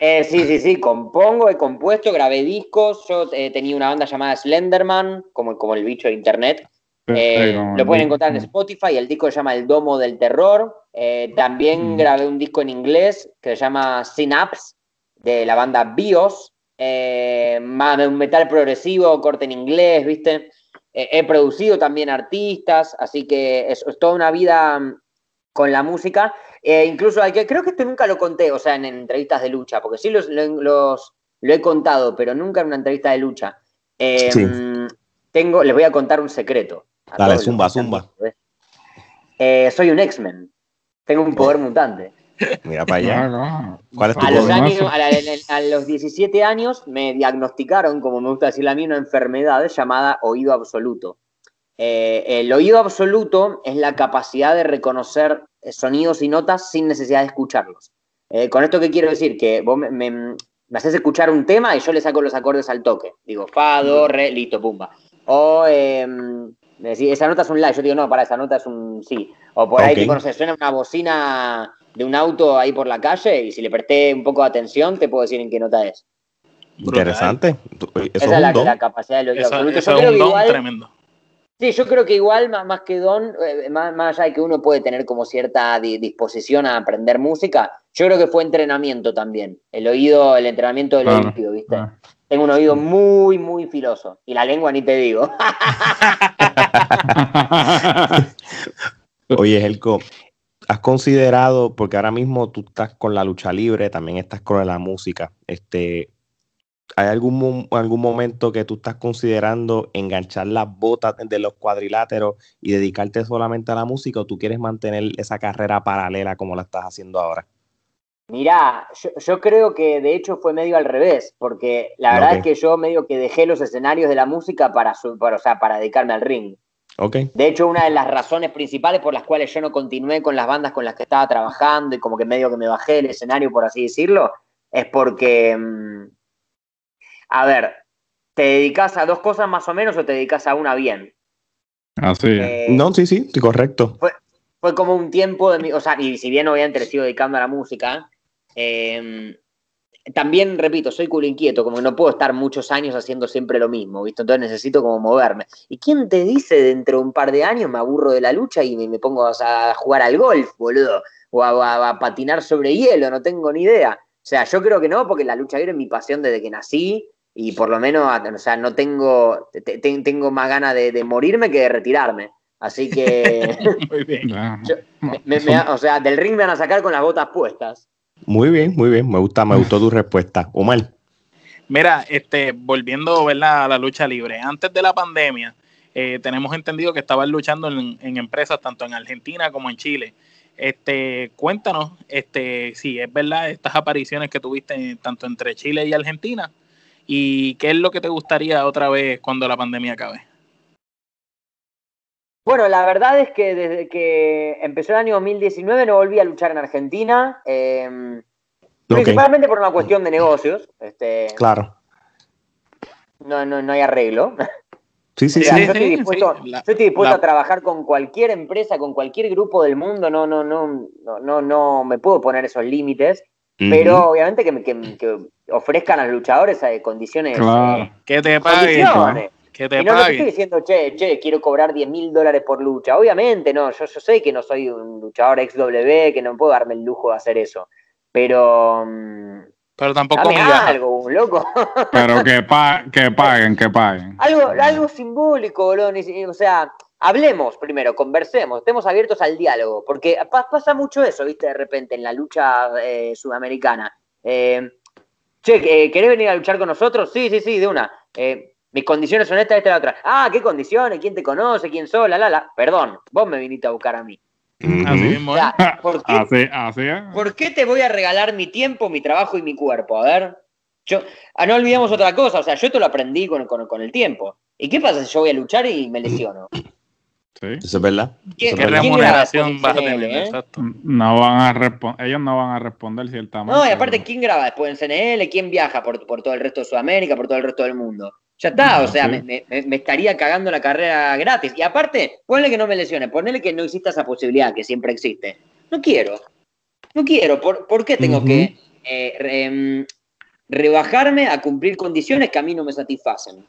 Eh, sí, sí, sí, compongo, he compuesto, grabé discos. Yo eh, tenía una banda llamada Slenderman, como, como el bicho de internet. Eh, lo pueden encontrar en Spotify. El disco se llama El Domo del Terror. Eh, también Mm. grabé un disco en inglés que se llama Synapse, de la banda Bios. Eh, más de un metal progresivo, corte en inglés, ¿viste? Eh, he producido también artistas, así que es, es toda una vida mm, con la música. Eh, incluso hay que, creo que esto nunca lo conté, o sea, en, en entrevistas de lucha, porque sí los, lo- los- lo he contado, pero nunca en una entrevista de lucha. Eh, Sí. Tengo, les voy a contar un secreto. a Dale, zumba, zumba. Eh, soy un X-Men. Tengo un poder mutante. Mira para allá. Ah, ¿Cuál es tu A los, poder? años, a, la- a los 17 años me diagnosticaron, como me gusta decirle a mí, una enfermedad llamada oído absoluto. Eh, el oído absoluto es la capacidad de reconocer sonidos y notas sin necesidad de escucharlos. Eh, con esto, ¿qué quiero decir? Que vos me, me- me haces escuchar un tema y yo le saco los acordes al toque. Digo, fa, do, re, listo, pumba. O eh, me decís, esa nota es un la. Yo digo, no, para, esa nota es un sí. O por ahí, tipo, no sé, suena una bocina de un auto ahí por la calle y si le presté un poco de atención, te puedo decir en qué nota es. Interesante. Eso Esa es la, un don. la capacidad del oído Eso, absoluto. eso Yo es creo un que don igual, tremendo. sí, yo creo que igual, más, más que don, eh, más, más allá de que uno puede tener como cierta di- disposición a aprender música, yo creo que fue entrenamiento también. El oído, el entrenamiento del Claro. oído, ¿viste? Ah. Tengo un oído muy, muy filoso. Y la lengua ni te digo. <laughs> <laughs> Oye, Helco, ¿has considerado, porque ahora mismo tú estás con la lucha libre, también estás con la música, este, ¿hay algún, algún momento que tú estás considerando enganchar las botas de los cuadriláteros y dedicarte solamente a la música o tú quieres mantener esa carrera paralela como la estás haciendo ahora? Mirá, yo, yo creo que de hecho fue medio al revés, porque la verdad es que yo medio que dejé los escenarios de la música para, su- para, o sea, para dedicarme al ring. Ok, De hecho, una de las razones principales por las cuales yo no continué con las bandas con las que estaba trabajando y como que medio que me bajé del escenario, por así decirlo, es porque, mm, a ver, ¿te dedicas a dos cosas más o menos o te dedicas a una bien? Así es. Eh, no, sí, sí, sí, correcto. fue como un tiempo de mi, o sea, y si bien obviamente le sigo dedicando a la música, eh, también, repito, soy culo inquieto, como que no puedo estar muchos años haciendo siempre lo mismo, ¿viste? Entonces necesito como moverme. ¿Y quién te dice dentro de un par de años me aburro de la lucha y me, me pongo a jugar al golf, boludo? O a, a- a patinar sobre hielo, no tengo ni idea. O sea, yo creo que no, porque la lucha libre es mi pasión desde que nací y por lo menos, o sea, no tengo, te- te- tengo más ganas de, de morirme que de retirarme. Así que, <laughs> Muy bien. Ya. <laughs> yo- me- me- me- o sea, del ring me van a sacar con las botas puestas. Muy bien, muy bien, me gusta, me gustó tu <laughs> respuesta. Omar, Mira, este, volviendo ¿verdad? a la lucha libre, antes de la pandemia, eh, tenemos entendido que estabas luchando en, en empresas tanto en Argentina como en Chile. Este, cuéntanos, este, si es verdad estas apariciones que tuviste tanto entre Chile y Argentina, y qué es lo que te gustaría otra vez cuando la pandemia acabe. Bueno, la verdad es que desde que empezó el año 2019 no volví a luchar en Argentina, eh, ok, principalmente por una cuestión de negocios. Este, claro. no, no, no hay arreglo. Sí, sí, O sea, sí. yo estoy dispuesto, sí, la- yo estoy dispuesto la- a trabajar con cualquier empresa, con cualquier grupo del mundo. No, no, no, no, no, no me puedo poner esos límites. Pero obviamente que, que- que ofrezcan a los luchadores eh, condiciones. Claro. eh, Que te paguen, condiciones. Que te Y no, no te estoy paguen. diciendo, che, che, quiero cobrar 10 mil dólares por lucha. Obviamente, no, yo, yo sé que no soy un luchador XW, que no puedo darme el lujo de hacer eso. Pero. mm, Pero tampoco dame algo, un loco. <laughs> Pero que, pa- que paguen, que paguen. algo, algo simbólico, boludo. ni- O sea, hablemos primero, conversemos, estemos abiertos al diálogo. Porque pa- pasa mucho eso, viste, de repente en la lucha eh, sudamericana. Eh, che, eh, ¿querés venir a luchar con nosotros? Sí, sí, sí, de una. Eh, mis condiciones son estas, esta y la otra. Ah, ¿qué condiciones? ¿Quién te conoce? ¿Quién sos? La, la, la. Perdón, vos me viniste a buscar a mí. O ¿eh? sea, ¿por qué, es. ¿por qué te voy a regalar mi tiempo, mi trabajo y mi cuerpo? A ver. Yo, ah, no olvidemos otra cosa, o sea, yo esto lo aprendí con, con- con el tiempo. ¿Y qué pasa si yo voy a luchar y me lesiono? Sí. Eso es verdad. ¿Quién- Eso ¿Qué remuneración vas a tener? eh? Exacto. No van a responder, ellos no van a responder ciertamente. No, y aparte, ¿quién graba después en CNL? ¿Quién viaja por, por todo el resto de Sudamérica, por todo el resto del mundo? Ya está, o sea, me, estaría cagando la carrera gratis. Y aparte, ponle que no me lesione, ponle que no exista esa posibilidad que siempre existe. No quiero. No quiero. ¿Por, qué tengo que eh, em, rebajarme a cumplir condiciones que a mí no me satisfacen?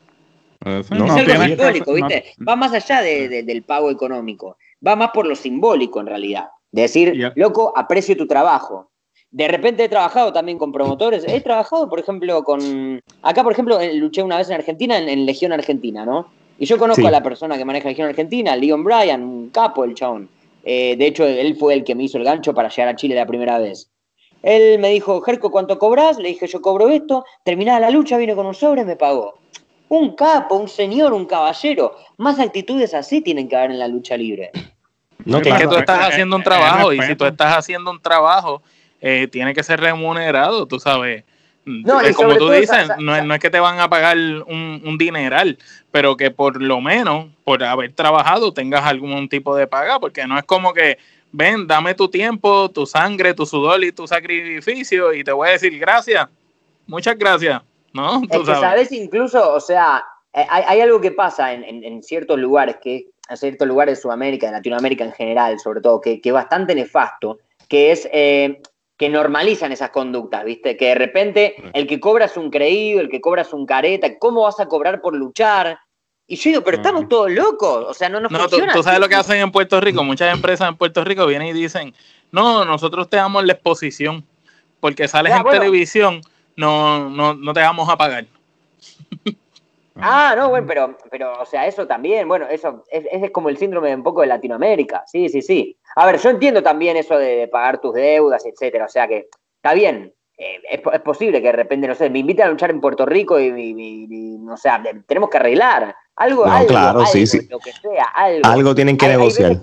es algo simbólico, ¿viste? Va más allá del pago económico. Va más por lo simbólico, en realidad. De decir, loco, aprecio tu trabajo. De repente he trabajado también con promotores. He trabajado, por ejemplo, con. Acá, por ejemplo, luché una vez en Argentina, en, Legión Argentina, ¿no? Y yo conozco a la persona que maneja Legión Argentina, Leon Bryan, un capo el chabón. Eh, de hecho, él fue el que me hizo el gancho para llegar a Chile la primera vez. Él me dijo, Jerko, ¿cuánto cobras? Le dije, yo cobro esto. Terminada la lucha, vino con un sobre, me pagó. Un capo, un señor, un caballero. Más actitudes así tienen que haber en la lucha libre. No, claro. que tú estás haciendo un trabajo y si tú estás haciendo un trabajo, eh, tiene que ser remunerado, tú sabes. No, eh, como tú dices, no, es, que te van a pagar un, un, dineral, pero que por lo menos por haber trabajado tengas algún tipo de paga, porque no es como que, ven, dame tu tiempo, tu sangre, tu sudor y tu sacrificio y te voy a decir gracias, muchas gracias, ¿no? Tú sabes. incluso, o sea, eh, hay, algo que pasa en, ciertos lugares, que en ciertos lugares de Sudamérica, de Latinoamérica en general, sobre todo, que es bastante nefasto, que es que normalizan esas conductas, ¿viste? Que de repente el que cobra es un creído, el que cobra es un careta, ¿cómo vas a cobrar por luchar? Y yo digo, pero estamos todos locos, o sea, no nos no, funciona. Tú, sabes lo que hacen en Puerto Rico, muchas empresas en Puerto Rico vienen y dicen, no, nosotros te damos la exposición, porque sales en televisión, no, no, no te vamos a pagar. <laughs> Ah, no, bueno, pero, pero, o sea, eso también, bueno, eso es, es, como el síndrome de un poco de Latinoamérica, sí, sí, sí. A ver, yo entiendo también eso de, pagar tus deudas, etcétera, o sea que está bien, eh, es, posible que de repente, no sé, me inviten a luchar en Puerto Rico y, no sé, tenemos que arreglar algo, algo, claro, sí, sí. lo que sea, algo. Algo tienen que negociar.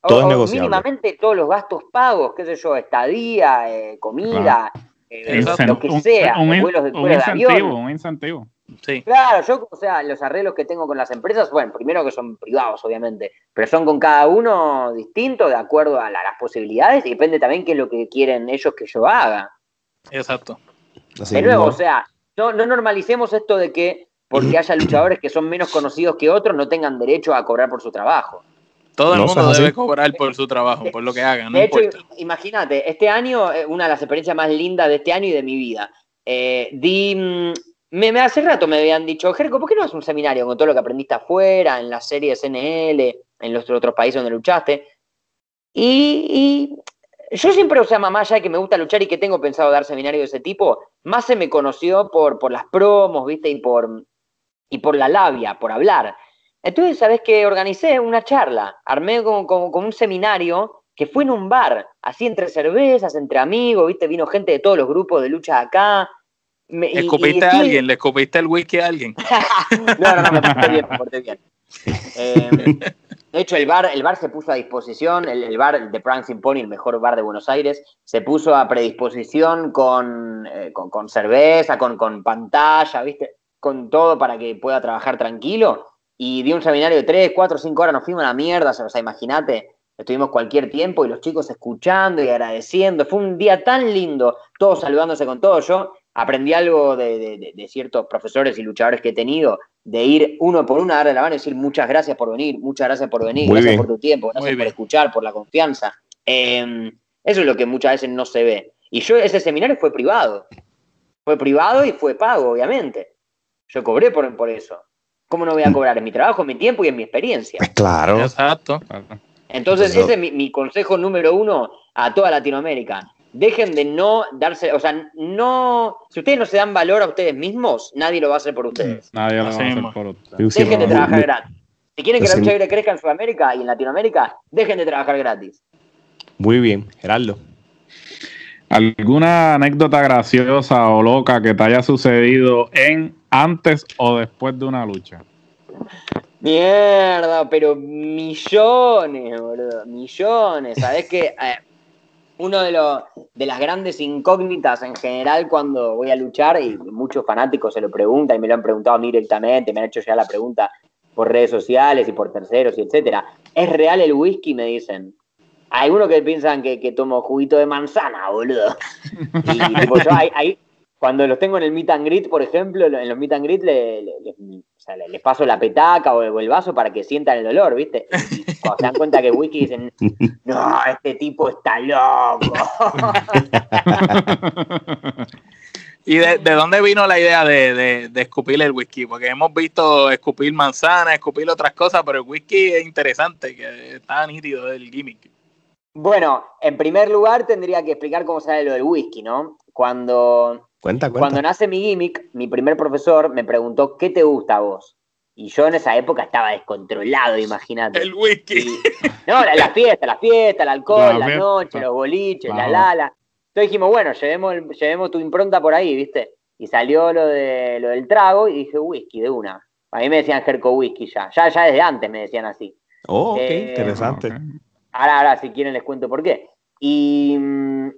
Todo es negociable. Mínimamente todos los gastos pagos, qué sé yo, estadía, eh, comida, eh, lo que sea, un, vuelos de, un incentivo, un incentivo. Sí. Claro, yo, o sea, los arreglos que tengo con las empresas, bueno, primero que son privados, obviamente, pero son con cada uno distinto, de acuerdo a las posibilidades, y depende también qué es lo que quieren ellos que yo haga. Exacto. de nuevo, o sea, no, no normalicemos esto de que porque haya luchadores que son menos conocidos que otros no tengan derecho a cobrar por su trabajo. Todo el mundo debe cobrar por su trabajo, por lo que hagan. No de hecho, imagínate, este año, eh, una de las experiencias más lindas de este año y de mi vida, eh, di mm, me, hace rato me habían dicho, Jerko, ¿por qué no haces un seminario con todo lo que aprendiste afuera, en las series NL, en los otros países donde luchaste? Y, yo siempre, o sea, mamá, ya que me gusta luchar y que tengo pensado dar seminarios de ese tipo, más se me conoció por, por las promos, ¿viste? Y por, y por la labia, por hablar. Entonces, ¿sabes qué? Organicé una charla, armé como, como, como, un seminario que fue en un bar, así entre cervezas, entre amigos, ¿viste? Vino gente de todos los grupos de lucha acá, ¿Le escupiste a alguien? ¿Le escupiste el whisky a alguien? <laughs> no, no, no, me porté bien, me porté bien. Em, de hecho, el bar, el bar se puso a disposición, el, bar de Prancing Pony, el mejor bar de Buenos Aires, se puso a predisposición con, eh, con, cerveza, con, con, pantalla, ¿viste? Con todo para que pueda trabajar tranquilo. Y dio un seminario de 3, 4, 5 horas, nos fuimos a la mierda, o sea, imagínate, estuvimos cualquier tiempo y los chicos escuchando y agradeciendo. Fue un día tan lindo, todos saludándose con todos. Yo aprendí algo de, ciertos profesores y luchadores que he tenido, de ir uno por uno a darle la mano y decir muchas gracias por venir, muchas gracias por venir, gracias por tu tiempo, gracias por escuchar, por la confianza. Em, eso es lo que muchas veces no se ve. Y yo, ese seminario fue privado. Fue privado y fue pago, obviamente. Yo cobré por, por eso. ¿Cómo no voy a cobrar? En mi trabajo, en mi tiempo y en mi experiencia. Pues claro. Exacto. Entonces, ese es mi, mi consejo número uno a toda Latinoamérica dejen de no darse, o sea, no, si ustedes no se dan valor a ustedes mismos, nadie lo va a hacer por ustedes. Nadie lo va a hacer por ustedes. Dejen de trabajar gratis. Si quieren que la lucha libre crezca en Sudamérica y en Latinoamérica, dejen de trabajar gratis. Muy bien, Geraldo. ¿Alguna anécdota graciosa o loca que te haya sucedido en antes o después de una lucha? Mierda, pero millones, boludo, millones. Sabes que eh, uno de, los, de las grandes incógnitas en general cuando voy a luchar, y muchos fanáticos se lo preguntan y me lo han preguntado a mí directamente, me han hecho ya la pregunta por redes sociales y por terceros y etcétera. ¿Es real el whisky? Me dicen. Hay unos que piensan que, que tomo juguito de manzana, boludo. Y tipo, yo cuando los tengo en el meet and greet, por ejemplo, en los meet and greet sea, le- les paso la petaca o el, el vaso para que sientan el dolor, ¿viste? Y cuando se dan cuenta que whisky dicen, no, este tipo está loco. <laughs> ¿Y de, de dónde vino la idea de, de, de escupir el whisky? Porque hemos visto escupir manzana, escupir otras cosas, pero el whisky es interesante, que está nítido del gimmick. Bueno, en primer lugar tendría que explicar cómo sale lo del whisky, ¿no? Cuando, Cuenta, cuando cuenta. nace mi gimmick, mi primer profesor me preguntó, ¿qué te gusta a vos? Y yo en esa época estaba descontrolado, imagínate. El whisky. Y- no, la, la fiesta, la fiesta, el alcohol, La la, noche, los boliches, la lala. Entonces dijimos, bueno, llevemos, llevemos tu impronta por ahí, ¿viste? Y salió lo, de, lo del trago y dije, whisky, de una. A mí me decían Jerko Whisky ya. Ya, ya desde antes me decían así. Oh, ok, Eh, interesante. Ahora, ahora, si quieren les cuento por qué. Y, mm,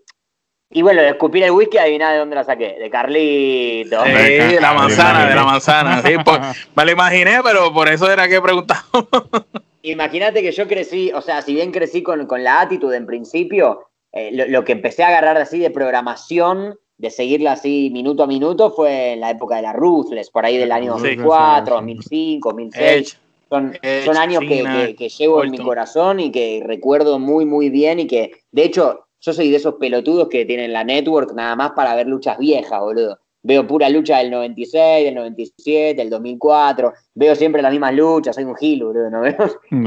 y bueno, de escupir el whisky, adiviná de dónde la saqué. De Carlito. Sí, Venga, la manzana, de la manzana. Sí, pues, <laughs> me lo imaginé, pero por eso era que preguntaba. <laughs> Imagínate que yo crecí, o sea, si bien crecí con, con la attitude en principio, eh, lo, lo que empecé a agarrar así de programación, de seguirla así minuto a minuto, fue en la época de la Ruthless, por ahí del año Sí. 2004, 2005, 2006. Edge. Son, son años que, que- que llevo en mi corazón y que recuerdo muy, muy bien y que, de hecho, yo soy de esos pelotudos que tienen la network nada más para ver luchas viejas, boludo. Veo pura lucha del 96, del 97, del 2004. Veo siempre las mismas luchas, soy un gil, boludo. ¿no?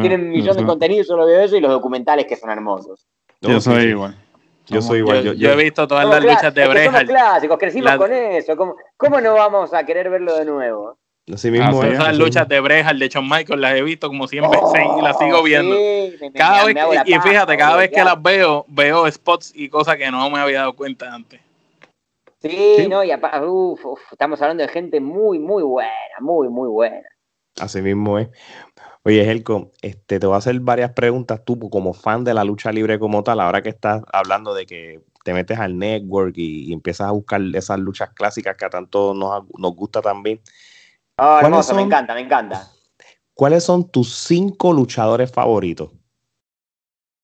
Tienen un millón de contenidos, solo veo eso y los documentales que son hermosos. Yo soy igual. Yo soy igual. Yo, yo he visto todas las luchas de es que somos Brejal. clásicos, crecimos La- con eso. ¿Cómo, ¿Cómo no vamos a querer verlo de nuevo? Así mismo Ah, es, sí, Esas así luchas mismo. de Brejal, de Shawn Michaels, las he visto como 100 veces y las sigo viendo. sí, Cada me vez y fíjate, cada vez que las veo, veo spots y cosas que no me había dado cuenta antes. Sí, Sí. no, y apa- uf, uf, estamos hablando de gente muy, muy buena, muy, muy buena. Así mismo es. Oye, Helco, este, te voy a hacer varias preguntas tú como fan de la lucha libre como tal, ahora que estás hablando de que te metes al network y, y empiezas a buscar esas luchas clásicas que a tanto nos, nos gusta también. Oh, ¿Cuáles hermoso, me encanta, me encanta. ¿Cuáles son tus cinco luchadores favoritos?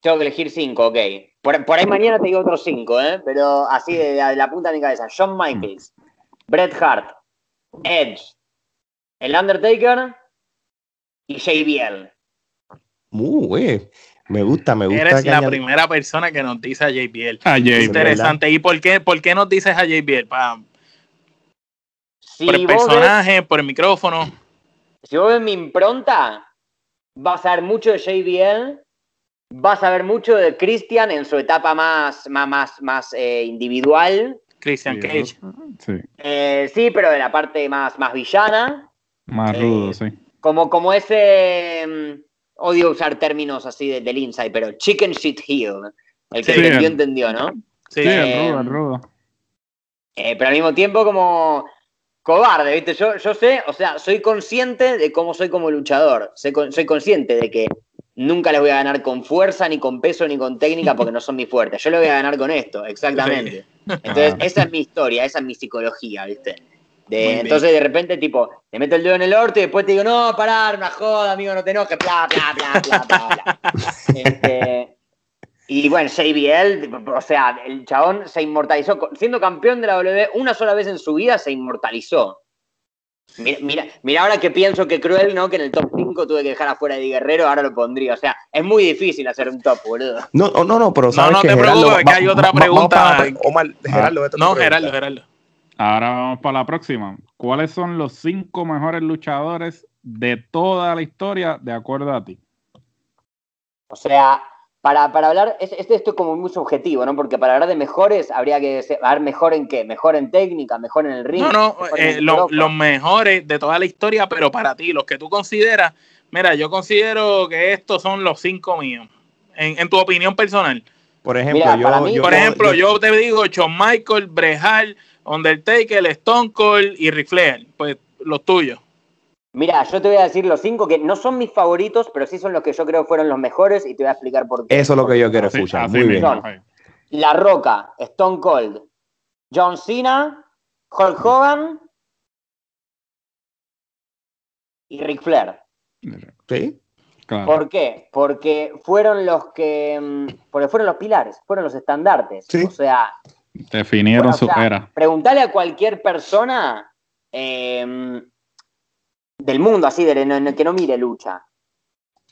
Tengo que elegir cinco, ok. Por, por ahí mañana te digo otros cinco, ¿eh? Pero así de, de la punta de mi cabeza. Shawn Michaels, Bret Hart, Edge, El Undertaker y JBL. Uh, güey, me gusta, me gusta. Eres que la primera persona que nos dice a JBL. A Jay, Sí, Interesante. ¿Y por qué, por qué nos dices a JBL? Pa- Si por el ves, personaje, por el micrófono. si vos ves mi impronta, vas a ver mucho de JBL, vas a ver mucho de Christian en su etapa más, más, más, más eh, individual. Christian Cage. Sí, Eh, sí, pero de la parte más, más villana. más Eh, rudo, sí. Como, como ese. mm, odio usar términos así de- del inside, pero chicken shit heel. El que Sí, entendió, el- entendió, ¿no? Sí, Sí, eh, el rudo, el rudo. Eh, pero al mismo tiempo como cobarde, ¿viste? Yo, yo sé, o sea, soy consciente de cómo soy como luchador. Soy, con- soy consciente de que nunca les voy a ganar con fuerza, ni con peso, ni con técnica, porque no son mis fuertes. Yo les voy a ganar con esto, exactamente. Entonces, esa es mi historia, esa es mi psicología, ¿viste? De- entonces, de repente, tipo, te meto el dedo en el orto y después te digo, no, parar, una joda, amigo, no te enojes, bla, bla, bla, bla, bla, bla. <laughs> Este, y bueno, JBL, o sea, el chabón se inmortalizó, siendo campeón de la W una sola vez en su vida, se inmortalizó. Mira, mira, mira ahora que pienso que cruel, ¿no? Que en el top 5 tuve que dejar afuera de Di Guerrero, ahora lo pondría. O sea, es muy difícil hacer un top, boludo. No, no, no, no, pero sabes no que te Gerardo, preocupes, que va- hay otra va- pregunta. pre- Omar, Gerardo, a No. Gerardo, Gerardo. Ahora vamos para la próxima. ¿Cuáles son los cinco mejores luchadores de toda la historia de acuerdo a ti? O sea, para, para hablar, es- este esto es como muy subjetivo, ¿no? Porque para hablar de mejores habría que ser- a ver mejor en qué, mejor en técnica, mejor en el ring. No, no, mejor eh, lo- los mejores de toda la historia, pero para ti, los que tú consideras, mira, yo considero que estos son los cinco míos, en, en tu opinión personal. Por ejemplo, Mira, yo, para mí- yo- Por ejemplo, yo- yo te digo Shawn Michael, Brejal, Undertaker, Stone Cold y Ric Flair, pues los tuyos. Mira, yo te voy a decir los cinco que no son mis favoritos, pero sí son los que yo creo fueron los mejores y te voy a explicar por qué. Eso es lo que yo quiero escuchar. así Muy bien. Son. La Roca, Stone Cold, John Cena, Hulk Hogan y Ric Flair. Sí. Claro. ¿Por qué? Porque fueron los que. mm, Porque fueron los pilares, fueron los estandartes. Sí. O sea, Definieron su era. Preguntale a cualquier persona em, del mundo, así, de, que no mire lucha.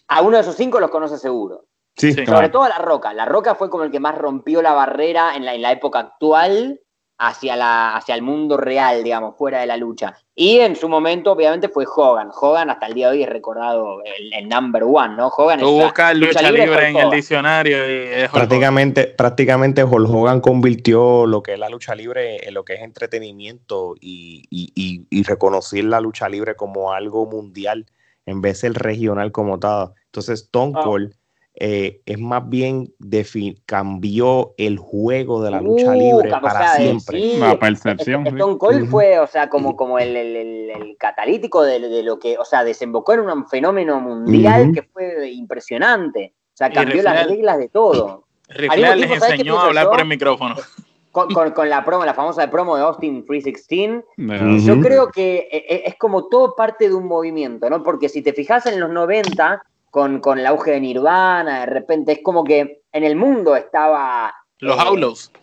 A uno de esos cinco los conoce seguro. Sí, Sobre todo a La Roca. La Roca fue como el que más rompió la barrera en la, en la época actual hacia, la, hacia el mundo real, digamos, fuera de la lucha. Y en su momento, obviamente, fue Hogan. Hogan hasta el día de hoy es recordado el, number one, ¿no? Hogan Tú buscas lucha, libre, en el diccionario y prácticamente, prácticamente Hulk Hogan convirtió lo que es la lucha libre en lo que es entretenimiento y, y, y, reconocer la lucha libre como algo mundial en vez del regional como tal. Entonces, Stone ah. Cold eh, es más bien cambió el juego de la lucha uh, libre para siempre. la percepción. Stone Cold fue, o sea, como, como el, el, catalítico de, lo que, o sea, desembocó en un fenómeno mundial que fue impresionante. O sea, cambió las reglas de todo. Rifleal les enseñó a hablar por el micrófono. Con, con, la promo, la famosa promo de Austin 316. Yo creo que eh, eh, es como todo parte de un movimiento, ¿no? Porque si te fijas en los 90, con, con, el auge de Nirvana, de repente es como que en el mundo estaba... Los eh,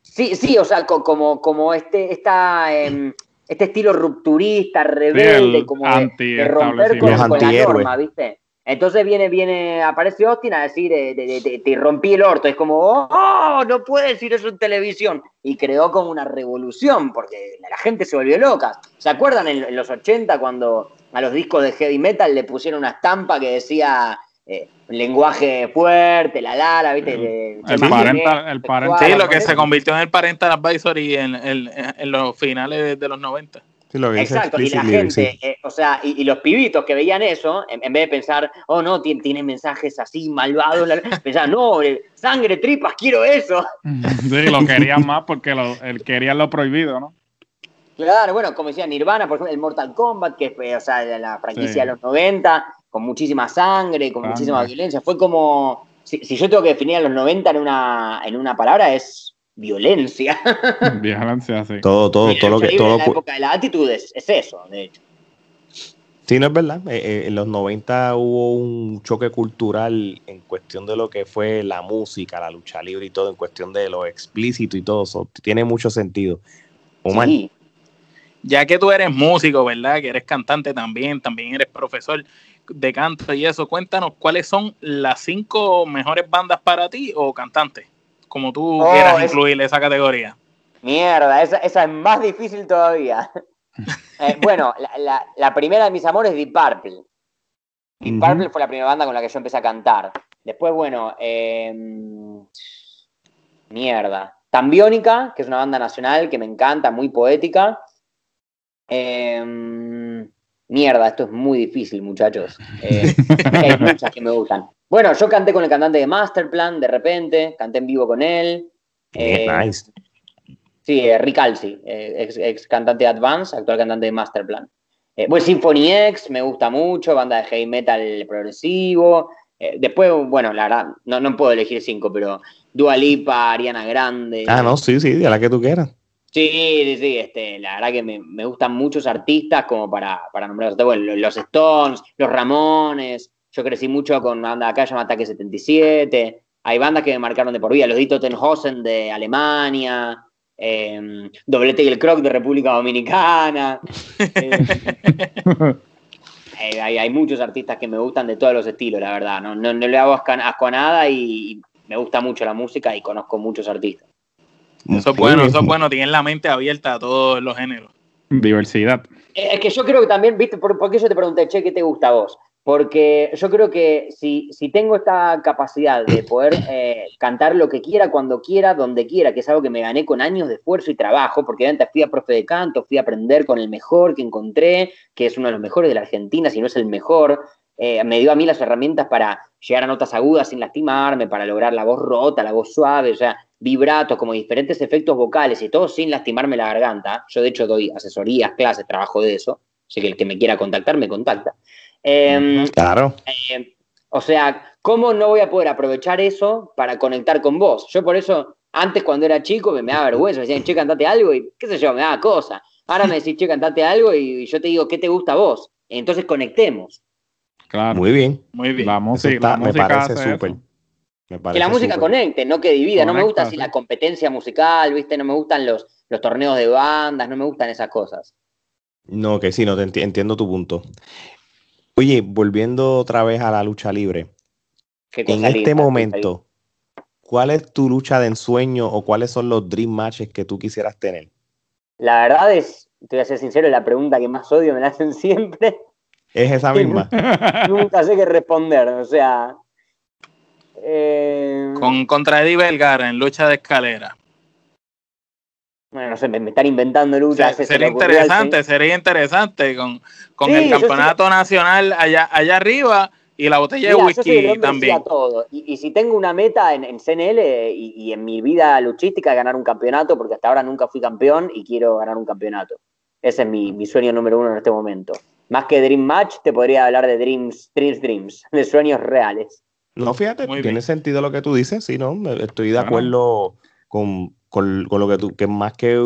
Sí, sí, o sea, como, como este, esta, em, este estilo rupturista, rebelde, como de, romper con, la norma, ¿viste? Entonces viene, viene, aparece Austin a decir, eh, te rompí el orto. Es como, oh, no puede decir eso en televisión. Y creó como una revolución, porque la gente se volvió loca. ¿Se acuerdan en, los 80 cuando a los discos de heavy metal le pusieron una estampa que decía eh, lenguaje fuerte, la lara, ¿viste? el, parental, sí, lo que se convirtió en el parental advisory en, en los finales de los 90. Exacto, y la gente, eh, o sea, y, los pibitos que veían eso, en, vez de pensar, oh no, tiene, mensajes así malvados, <laughs> pensaban, no, eh, sangre, tripas, quiero eso. <laughs> Sí, lo querían más porque lo, querían lo prohibido, ¿no? Claro, bueno, como decía Nirvana, por ejemplo, el Mortal Kombat, que fue, o sea, la franquicia de los 90, con muchísima sangre, con muchísima violencia, fue como, si, si, yo tengo que definir a los 90 en una, en una palabra, es violencia. <laughs> Violencia, sí. Todo, todo, todo lo que. Todo en la época de la actitud es, eso, de hecho. Sí, no es verdad. Eh, eh, en los 90 hubo un choque cultural en cuestión de lo que fue la música, la lucha libre y todo, en cuestión de lo explícito y todo eso. Tiene mucho sentido. Omar. Sí. Ya que tú eres músico, ¿verdad? Que eres cantante también, también eres profesor de canto y eso, cuéntanos cuáles son las cinco mejores bandas para ti o cantantes como tú oh, quieras incluir esa categoría. Mierda, esa, es más difícil todavía. <laughs> Eh, bueno, la, primera de mis amores es Deep Purple. Deep Purple fue la primera banda con la que yo empecé a cantar. Después, bueno, em, mierda. Tambiónica, que es una banda nacional que me encanta, muy poética. Em, mierda, esto es muy difícil, muchachos. Eh, <laughs> hay muchas que me gustan. Bueno, yo canté con el cantante de Masterplan de repente, canté en vivo con él. Eh, nice. Sí, eh, Rick Alci, eh, ex, cantante de Advance, actual cantante de Masterplan. bueno, Symphony X me gusta mucho, banda de heavy metal progresivo. después, bueno, la verdad, no, no puedo elegir cinco, pero Dua Lipa, Ariana Grande. Ah, no, sí, sí, a la que tú quieras. Sí, sí, sí, este, la verdad que me, me gustan muchos artistas como para, para nombrar. Bueno, los Stones, los Ramones, yo crecí mucho con una banda acá llamada Ataque 77. Hay bandas que me marcaron de por vida. Los Dito Tenhosen de Alemania. Eh, Doblete y el Croc de República Dominicana. <laughs> Eh, hay, muchos artistas que me gustan de todos los estilos, la verdad. No, no, le hago asco a nada y me gusta mucho la música y conozco muchos artistas. Eso es bueno, eso es bueno. Tienen la mente abierta a todos los géneros. Diversidad. Es que yo creo que también, viste, por, qué yo te pregunté, che, ¿qué te gusta a vos? Porque yo creo que si, si tengo esta capacidad de poder eh, cantar lo que quiera, cuando quiera, donde quiera, que es algo que me gané con años de esfuerzo y trabajo, porque antes fui a profe de canto, fui a aprender con el mejor que encontré, que es uno de los mejores de la Argentina, si no es el mejor, eh, me dio a mí las herramientas para llegar a notas agudas sin lastimarme, para lograr la voz rota, la voz suave, o sea, vibratos, como diferentes efectos vocales y todo sin lastimarme la garganta. Yo de hecho doy asesorías, clases, trabajo de eso. Así que el que me quiera contactar, me contacta. Em, claro. Em, o sea, ¿cómo no voy a poder aprovechar eso para conectar con vos? Yo por eso, antes cuando era chico, me, daba vergüenza, me decían, che, cantate algo y qué sé yo, me daba cosa. Ahora me decís, che, cantate algo y yo te digo, ¿qué te gusta a vos? Entonces conectemos. Claro. Muy bien. Muy bien. Vamos, sí, me parece súper. que la música conecte, no que divida. no me gusta así la competencia musical, ¿viste? No me gustan los, los torneos de bandas, no me gustan esas cosas. No, que sí, no te entiendo tu punto. Oye, volviendo otra vez a la lucha libre. En este momento, ¿cuál es tu lucha de ensueño o cuáles son los dream matches que tú quisieras tener? La verdad es, te voy a ser sincero, la pregunta que más odio me la hacen <laughs> siempre. Es esa misma. <laughs> Nunca sé qué responder, o sea. Eh, Con, contra Eddie Belgara en lucha de escalera. Bueno, no sé, me, están inventando luchas. sería interesante, sería interesante con, con el campeonato nacional allá, allá arriba y la botella de whisky también. Todo. Y, si tengo una meta en, en CNL y, en mi vida luchística, ganar un campeonato, porque hasta ahora nunca fui campeón y quiero ganar un campeonato. Ese es mi, mi sueño número uno en este momento. Más que Dream Match, te podría hablar de Dreams, Dreams, Dreams, <laughs> de sueños reales. No, fíjate, tiene sentido lo que tú dices, sí, ¿no? Estoy de acuerdo con, con, lo que tú, que más que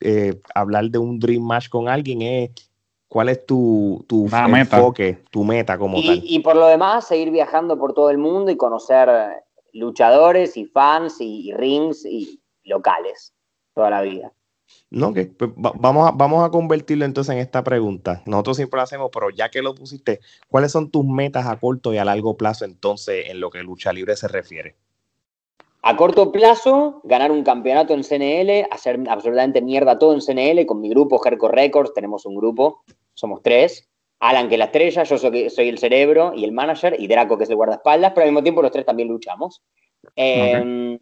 eh, hablar de un Dream Match con alguien es cuál es tu, tu enfoque, tu meta como y, tal. Y por lo demás, seguir viajando por todo el mundo y conocer luchadores y fans y rings y locales toda la vida. No, que pues, vamos, a, vamos a convertirlo entonces en esta pregunta. Nosotros siempre lo hacemos, pero ya que lo pusiste, ¿cuáles son tus metas a corto y a largo plazo entonces en lo que lucha libre se refiere? A corto plazo, ganar un campeonato en CNL, hacer absolutamente mierda todo en CNL con mi grupo Herco Records, tenemos un grupo, somos tres. Alan, que es la estrella, yo soy, soy el cerebro y el manager, y Draco, que es el guardaespaldas, pero al mismo tiempo los tres también luchamos. Em,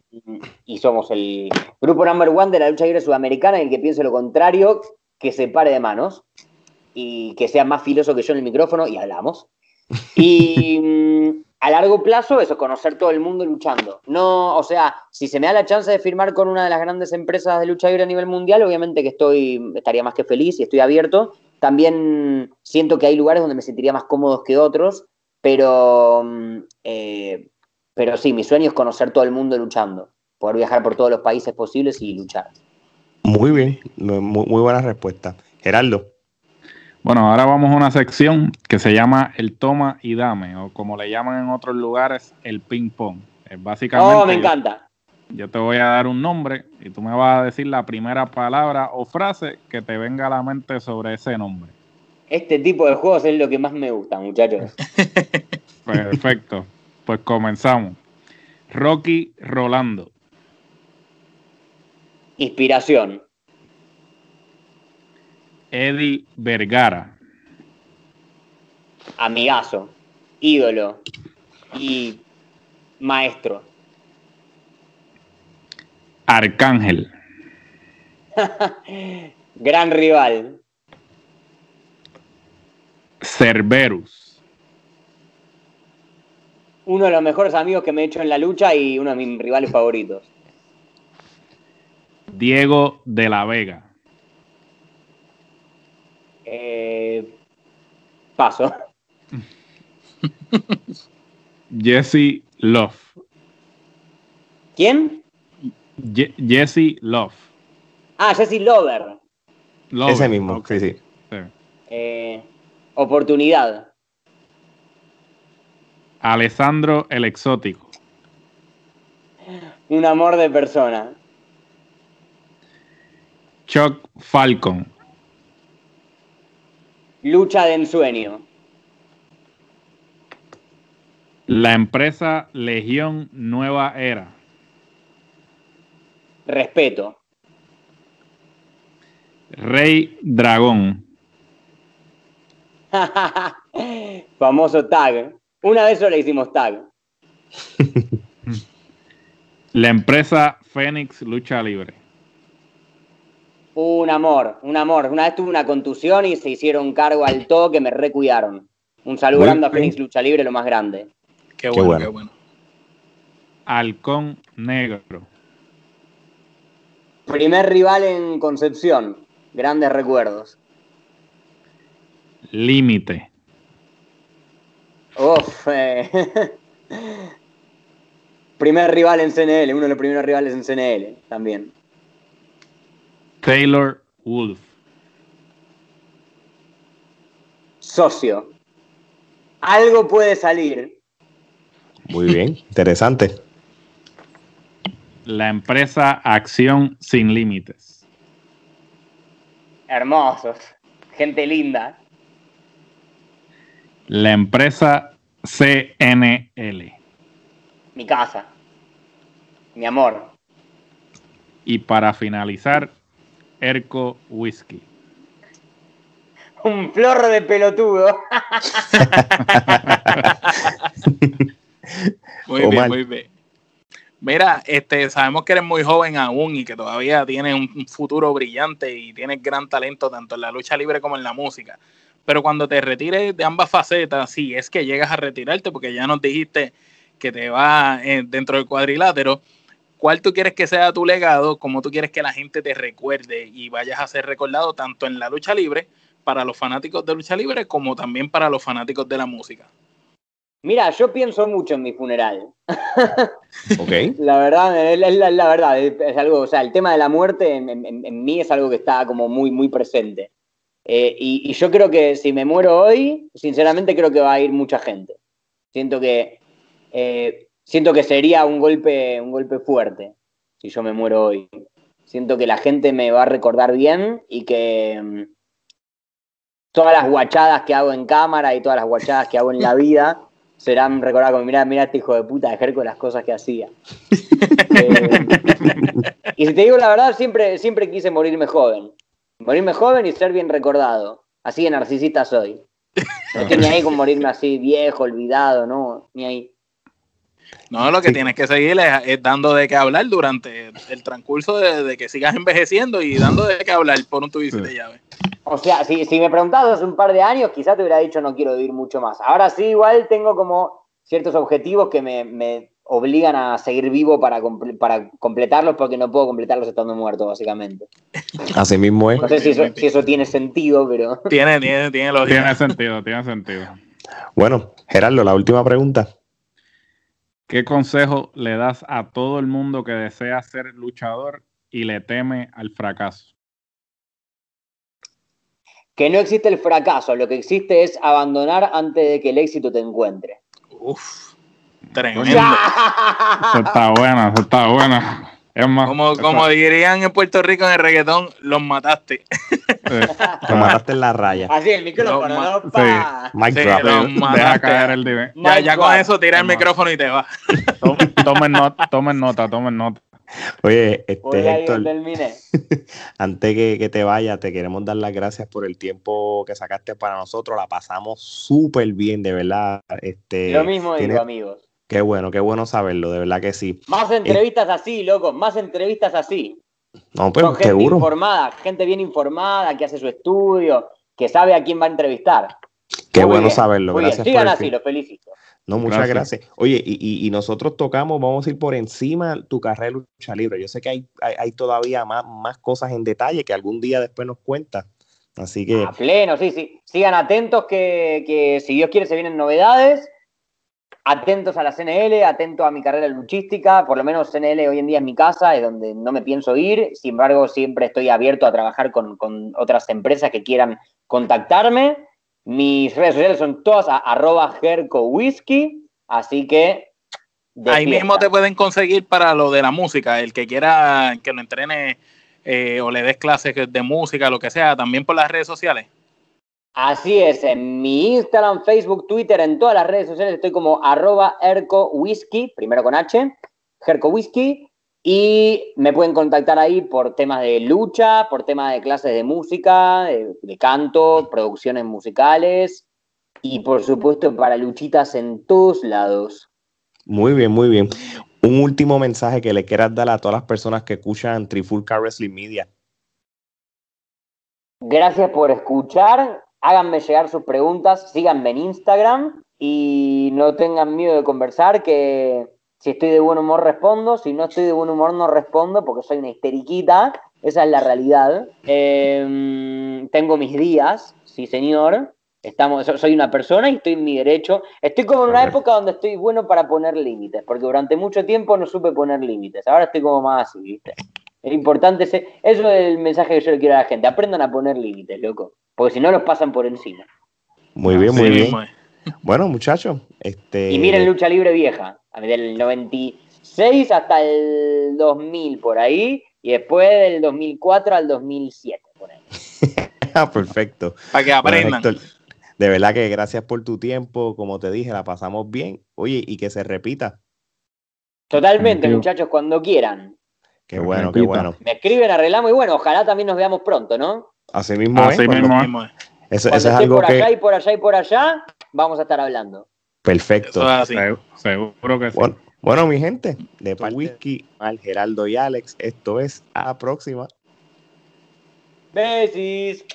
y somos el grupo number one de la lucha libre sudamericana, en el que piense lo contrario, que se pare de manos y que sea más filoso que yo en el micrófono y hablamos. Y <laughs> mm, a largo plazo, eso, conocer todo el mundo luchando. No, o sea, si se me da la chance de firmar con una de las grandes empresas de lucha libre a nivel mundial, obviamente que estoy, estaría más que feliz y estoy abierto. También siento que hay lugares donde me sentiría más cómodos que otros, pero mm, eh, pero sí, mi sueño es conocer todo el mundo luchando, poder viajar por todos los países posibles y luchar. Muy bien, muy, buena respuesta. Gerardo. Bueno, ahora vamos a una sección que se llama el toma y dame, o como le llaman en otros lugares, el ping pong. Es básicamente. Oh, me encanta. Yo, te voy a dar un nombre y tú me vas a decir la primera palabra o frase que te venga a la mente sobre ese nombre. Este tipo de juegos es lo que más me gusta, muchachos. <laughs> Perfecto. Pues comenzamos. Rocky Rolando. Inspiración. Eddie Vergara. Amigazo. Ídolo. Y maestro. Arcángel. <laughs> Gran rival. Cerberus uno de los mejores amigos que me he hecho en la lucha y uno de mis rivales favoritos. Diego de la Vega. Eh, paso. <laughs> Jesse Love. ¿Quién? Jesse Love. Ah, Jesse Lover. Ese mismo, sí, sí. Eh, oportunidad. Alessandro el Exótico. Un amor de persona. Chuck Falcon. Lucha de ensueño. La empresa Legión Nueva Era. Respeto. Rey Dragón. <laughs> Famoso tag. Una vez solo le hicimos tag. <laughs> La empresa Fénix Lucha Libre. Un amor, un amor. Una vez tuve una contusión y se hicieron cargo al toque, me recuidaron. Un saludo grande a Fénix Lucha Libre, lo más grande. Qué bueno, qué bueno. Halcón Negro. Primer rival en Concepción. Grandes recuerdos. Límite. Uf, eh. <laughs> Primer rival en CNL, uno de los primeros rivales en CNL también. Taylor Wolf. Socio. Algo puede salir. Muy bien, interesante. La empresa Acción Sin Límites. Hermosos. Gente linda. La empresa CNL. Mi casa. Mi amor. Y para finalizar, Erco Whisky. Un flor de pelotudo. <laughs> muy bien, muy bien. Mira, este, sabemos que eres muy joven aún y que todavía tienes un futuro brillante y tienes gran talento tanto en la lucha libre como en la música. Pero cuando te retires de ambas facetas, si es que llegas a retirarte, porque ya nos dijiste que te va eh, dentro del cuadrilátero, ¿cuál tú quieres que sea tu legado? ¿Cómo tú quieres que la gente te recuerde y vayas a ser recordado tanto en la lucha libre, para los fanáticos de lucha libre, como también para los fanáticos de la música? Mira, yo pienso mucho en mi funeral. <laughs> ok. La verdad, la, la, verdad, es algo, o sea, el tema de la muerte en, mí es algo que está como muy, muy presente. Eh, y, yo creo que si me muero hoy, sinceramente creo que va a ir mucha gente. Siento que, eh, siento que sería un golpe, un golpe fuerte si yo me muero hoy. Siento que la gente me va a recordar bien y que mm, todas las guachadas que hago en cámara y todas las guachadas que hago en la <laughs> vida serán recordados como, mirá, mirá este hijo de puta de Jerko las cosas que hacía. <laughs> Eh, y si te digo la verdad, siempre, siempre quise morirme joven. Morirme joven y ser bien recordado. Así de narcisista soy. No estoy ni ahí con morirme así viejo, olvidado, no, ni ahí. No, lo que tienes que seguir es, dando de qué hablar durante el transcurso de, que sigas envejeciendo y dando de qué hablar por un tubicio de llave. O sea, si, si me preguntabas hace un par de años, quizás te hubiera dicho no quiero vivir mucho más. Ahora sí, igual tengo como ciertos objetivos que me, obligan a seguir vivo para, para completarlos porque no puedo completarlos estando muerto, básicamente. Así mismo es. No sé si eso, tiene sentido, pero... <laughs> Tiene, tiene, tiene, tiene sentido, tiene sentido. Bueno, Gerardo, la última pregunta. ¿Qué consejo le das a todo el mundo que desea ser luchador y le teme al fracaso? que no existe el fracaso, lo que existe es abandonar antes de que el éxito te encuentre. Uf, tremendo. eso está bueno, eso está bueno. Es más, como, como dirían en Puerto Rico en el reggaetón, los mataste. <laughs> los mataste en la raya. Así, el micrófono, no, pa. Sí. Mike drop. Deja caer el dive. Ya, ya con eso tira el micrófono y te va. Tomen nota, tomen nota, tomen nota. Oye, este, Héctor, <laughs> antes que, que, te vaya, te queremos dar las gracias por el tiempo que sacaste para nosotros. La pasamos súper bien, de verdad. Este, Lo mismo digo, amigos. Qué bueno, qué bueno saberlo, de verdad que sí. Más entrevistas así, loco, más entrevistas así. No, pero gente seguro. informada, gente bien informada, que hace su estudio, que sabe a quién va a entrevistar. Qué bueno saberlo, gracias. Sigan así, lo felicito. No, muchas gracias. Oye, y, y, nosotros tocamos, vamos a ir por encima tu carrera de lucha libre. Yo sé que hay, hay, todavía más, más, cosas en detalle que algún día después nos cuenta. Así que. A pleno, sí, sí. Sigan atentos que, que si Dios quiere se vienen novedades. Atentos a la CNL, atentos a mi carrera luchística. Por lo menos CNL hoy en día es mi casa, es donde no me pienso ir. Sin embargo, siempre estoy abierto a trabajar con, con otras empresas que quieran contactarme. Mis redes sociales son todas a, arroba Whisky, así que... Ahí mismo te pueden conseguir para lo de la música, el que quiera que lo entrene eh, o le des clases de música, lo que sea, también por las redes sociales. Así es, en mi Instagram, Facebook, Twitter, en todas las redes sociales estoy como arroba Erco Whisky, primero con H, Herco Whisky, y me pueden contactar ahí por temas de lucha, por temas de clases de música, de, canto, producciones musicales y por supuesto para luchitas en todos lados. Muy bien, muy bien. Un último mensaje que le quieras dar a todas las personas que escuchan Trifulca Wrestling Media. Gracias por escuchar. Háganme llegar sus preguntas, síganme en Instagram y no tengan miedo de conversar, que si estoy de buen humor respondo, si no estoy de buen humor no respondo porque soy una histeriquita, esa es la realidad. Em, tengo mis días, sí señor, Estamos, soy una persona y estoy en mi derecho. Estoy como en una época donde estoy bueno para poner límites, porque durante mucho tiempo no supe poner límites. Ahora estoy como más así, ¿viste? Es importante, ese, eso es el mensaje que yo le quiero a la gente. Aprendan a poner límites, loco, porque si no los pasan por encima. Muy bien, muy bien. Bueno, muchachos. Este... Y miren Lucha Libre Vieja, del 96 2006 hasta el 2000 por ahí, y después del 2004 al 2007 por ahí. <laughs> Ah, perfecto. Para que Bueno, aprendan. Héctor, de verdad que gracias por tu tiempo. Como te dije, la pasamos bien. Oye, y que se repita. Totalmente, muchachos, cuando quieran. Qué bueno, qué bueno. Me escriben, arreglamos y bueno, ojalá también nos veamos pronto, ¿no? Así mismo Así es. mismo. cuando- Mismo es. Eso, Cuando eso es algo por allá que. y por allá y por allá, vamos a estar hablando. Perfecto. Eso es así. Se- seguro que sí. Bueno, bueno, mi gente, de parte Whisky, al Geraldo y Alex, esto es a la próxima. Besis.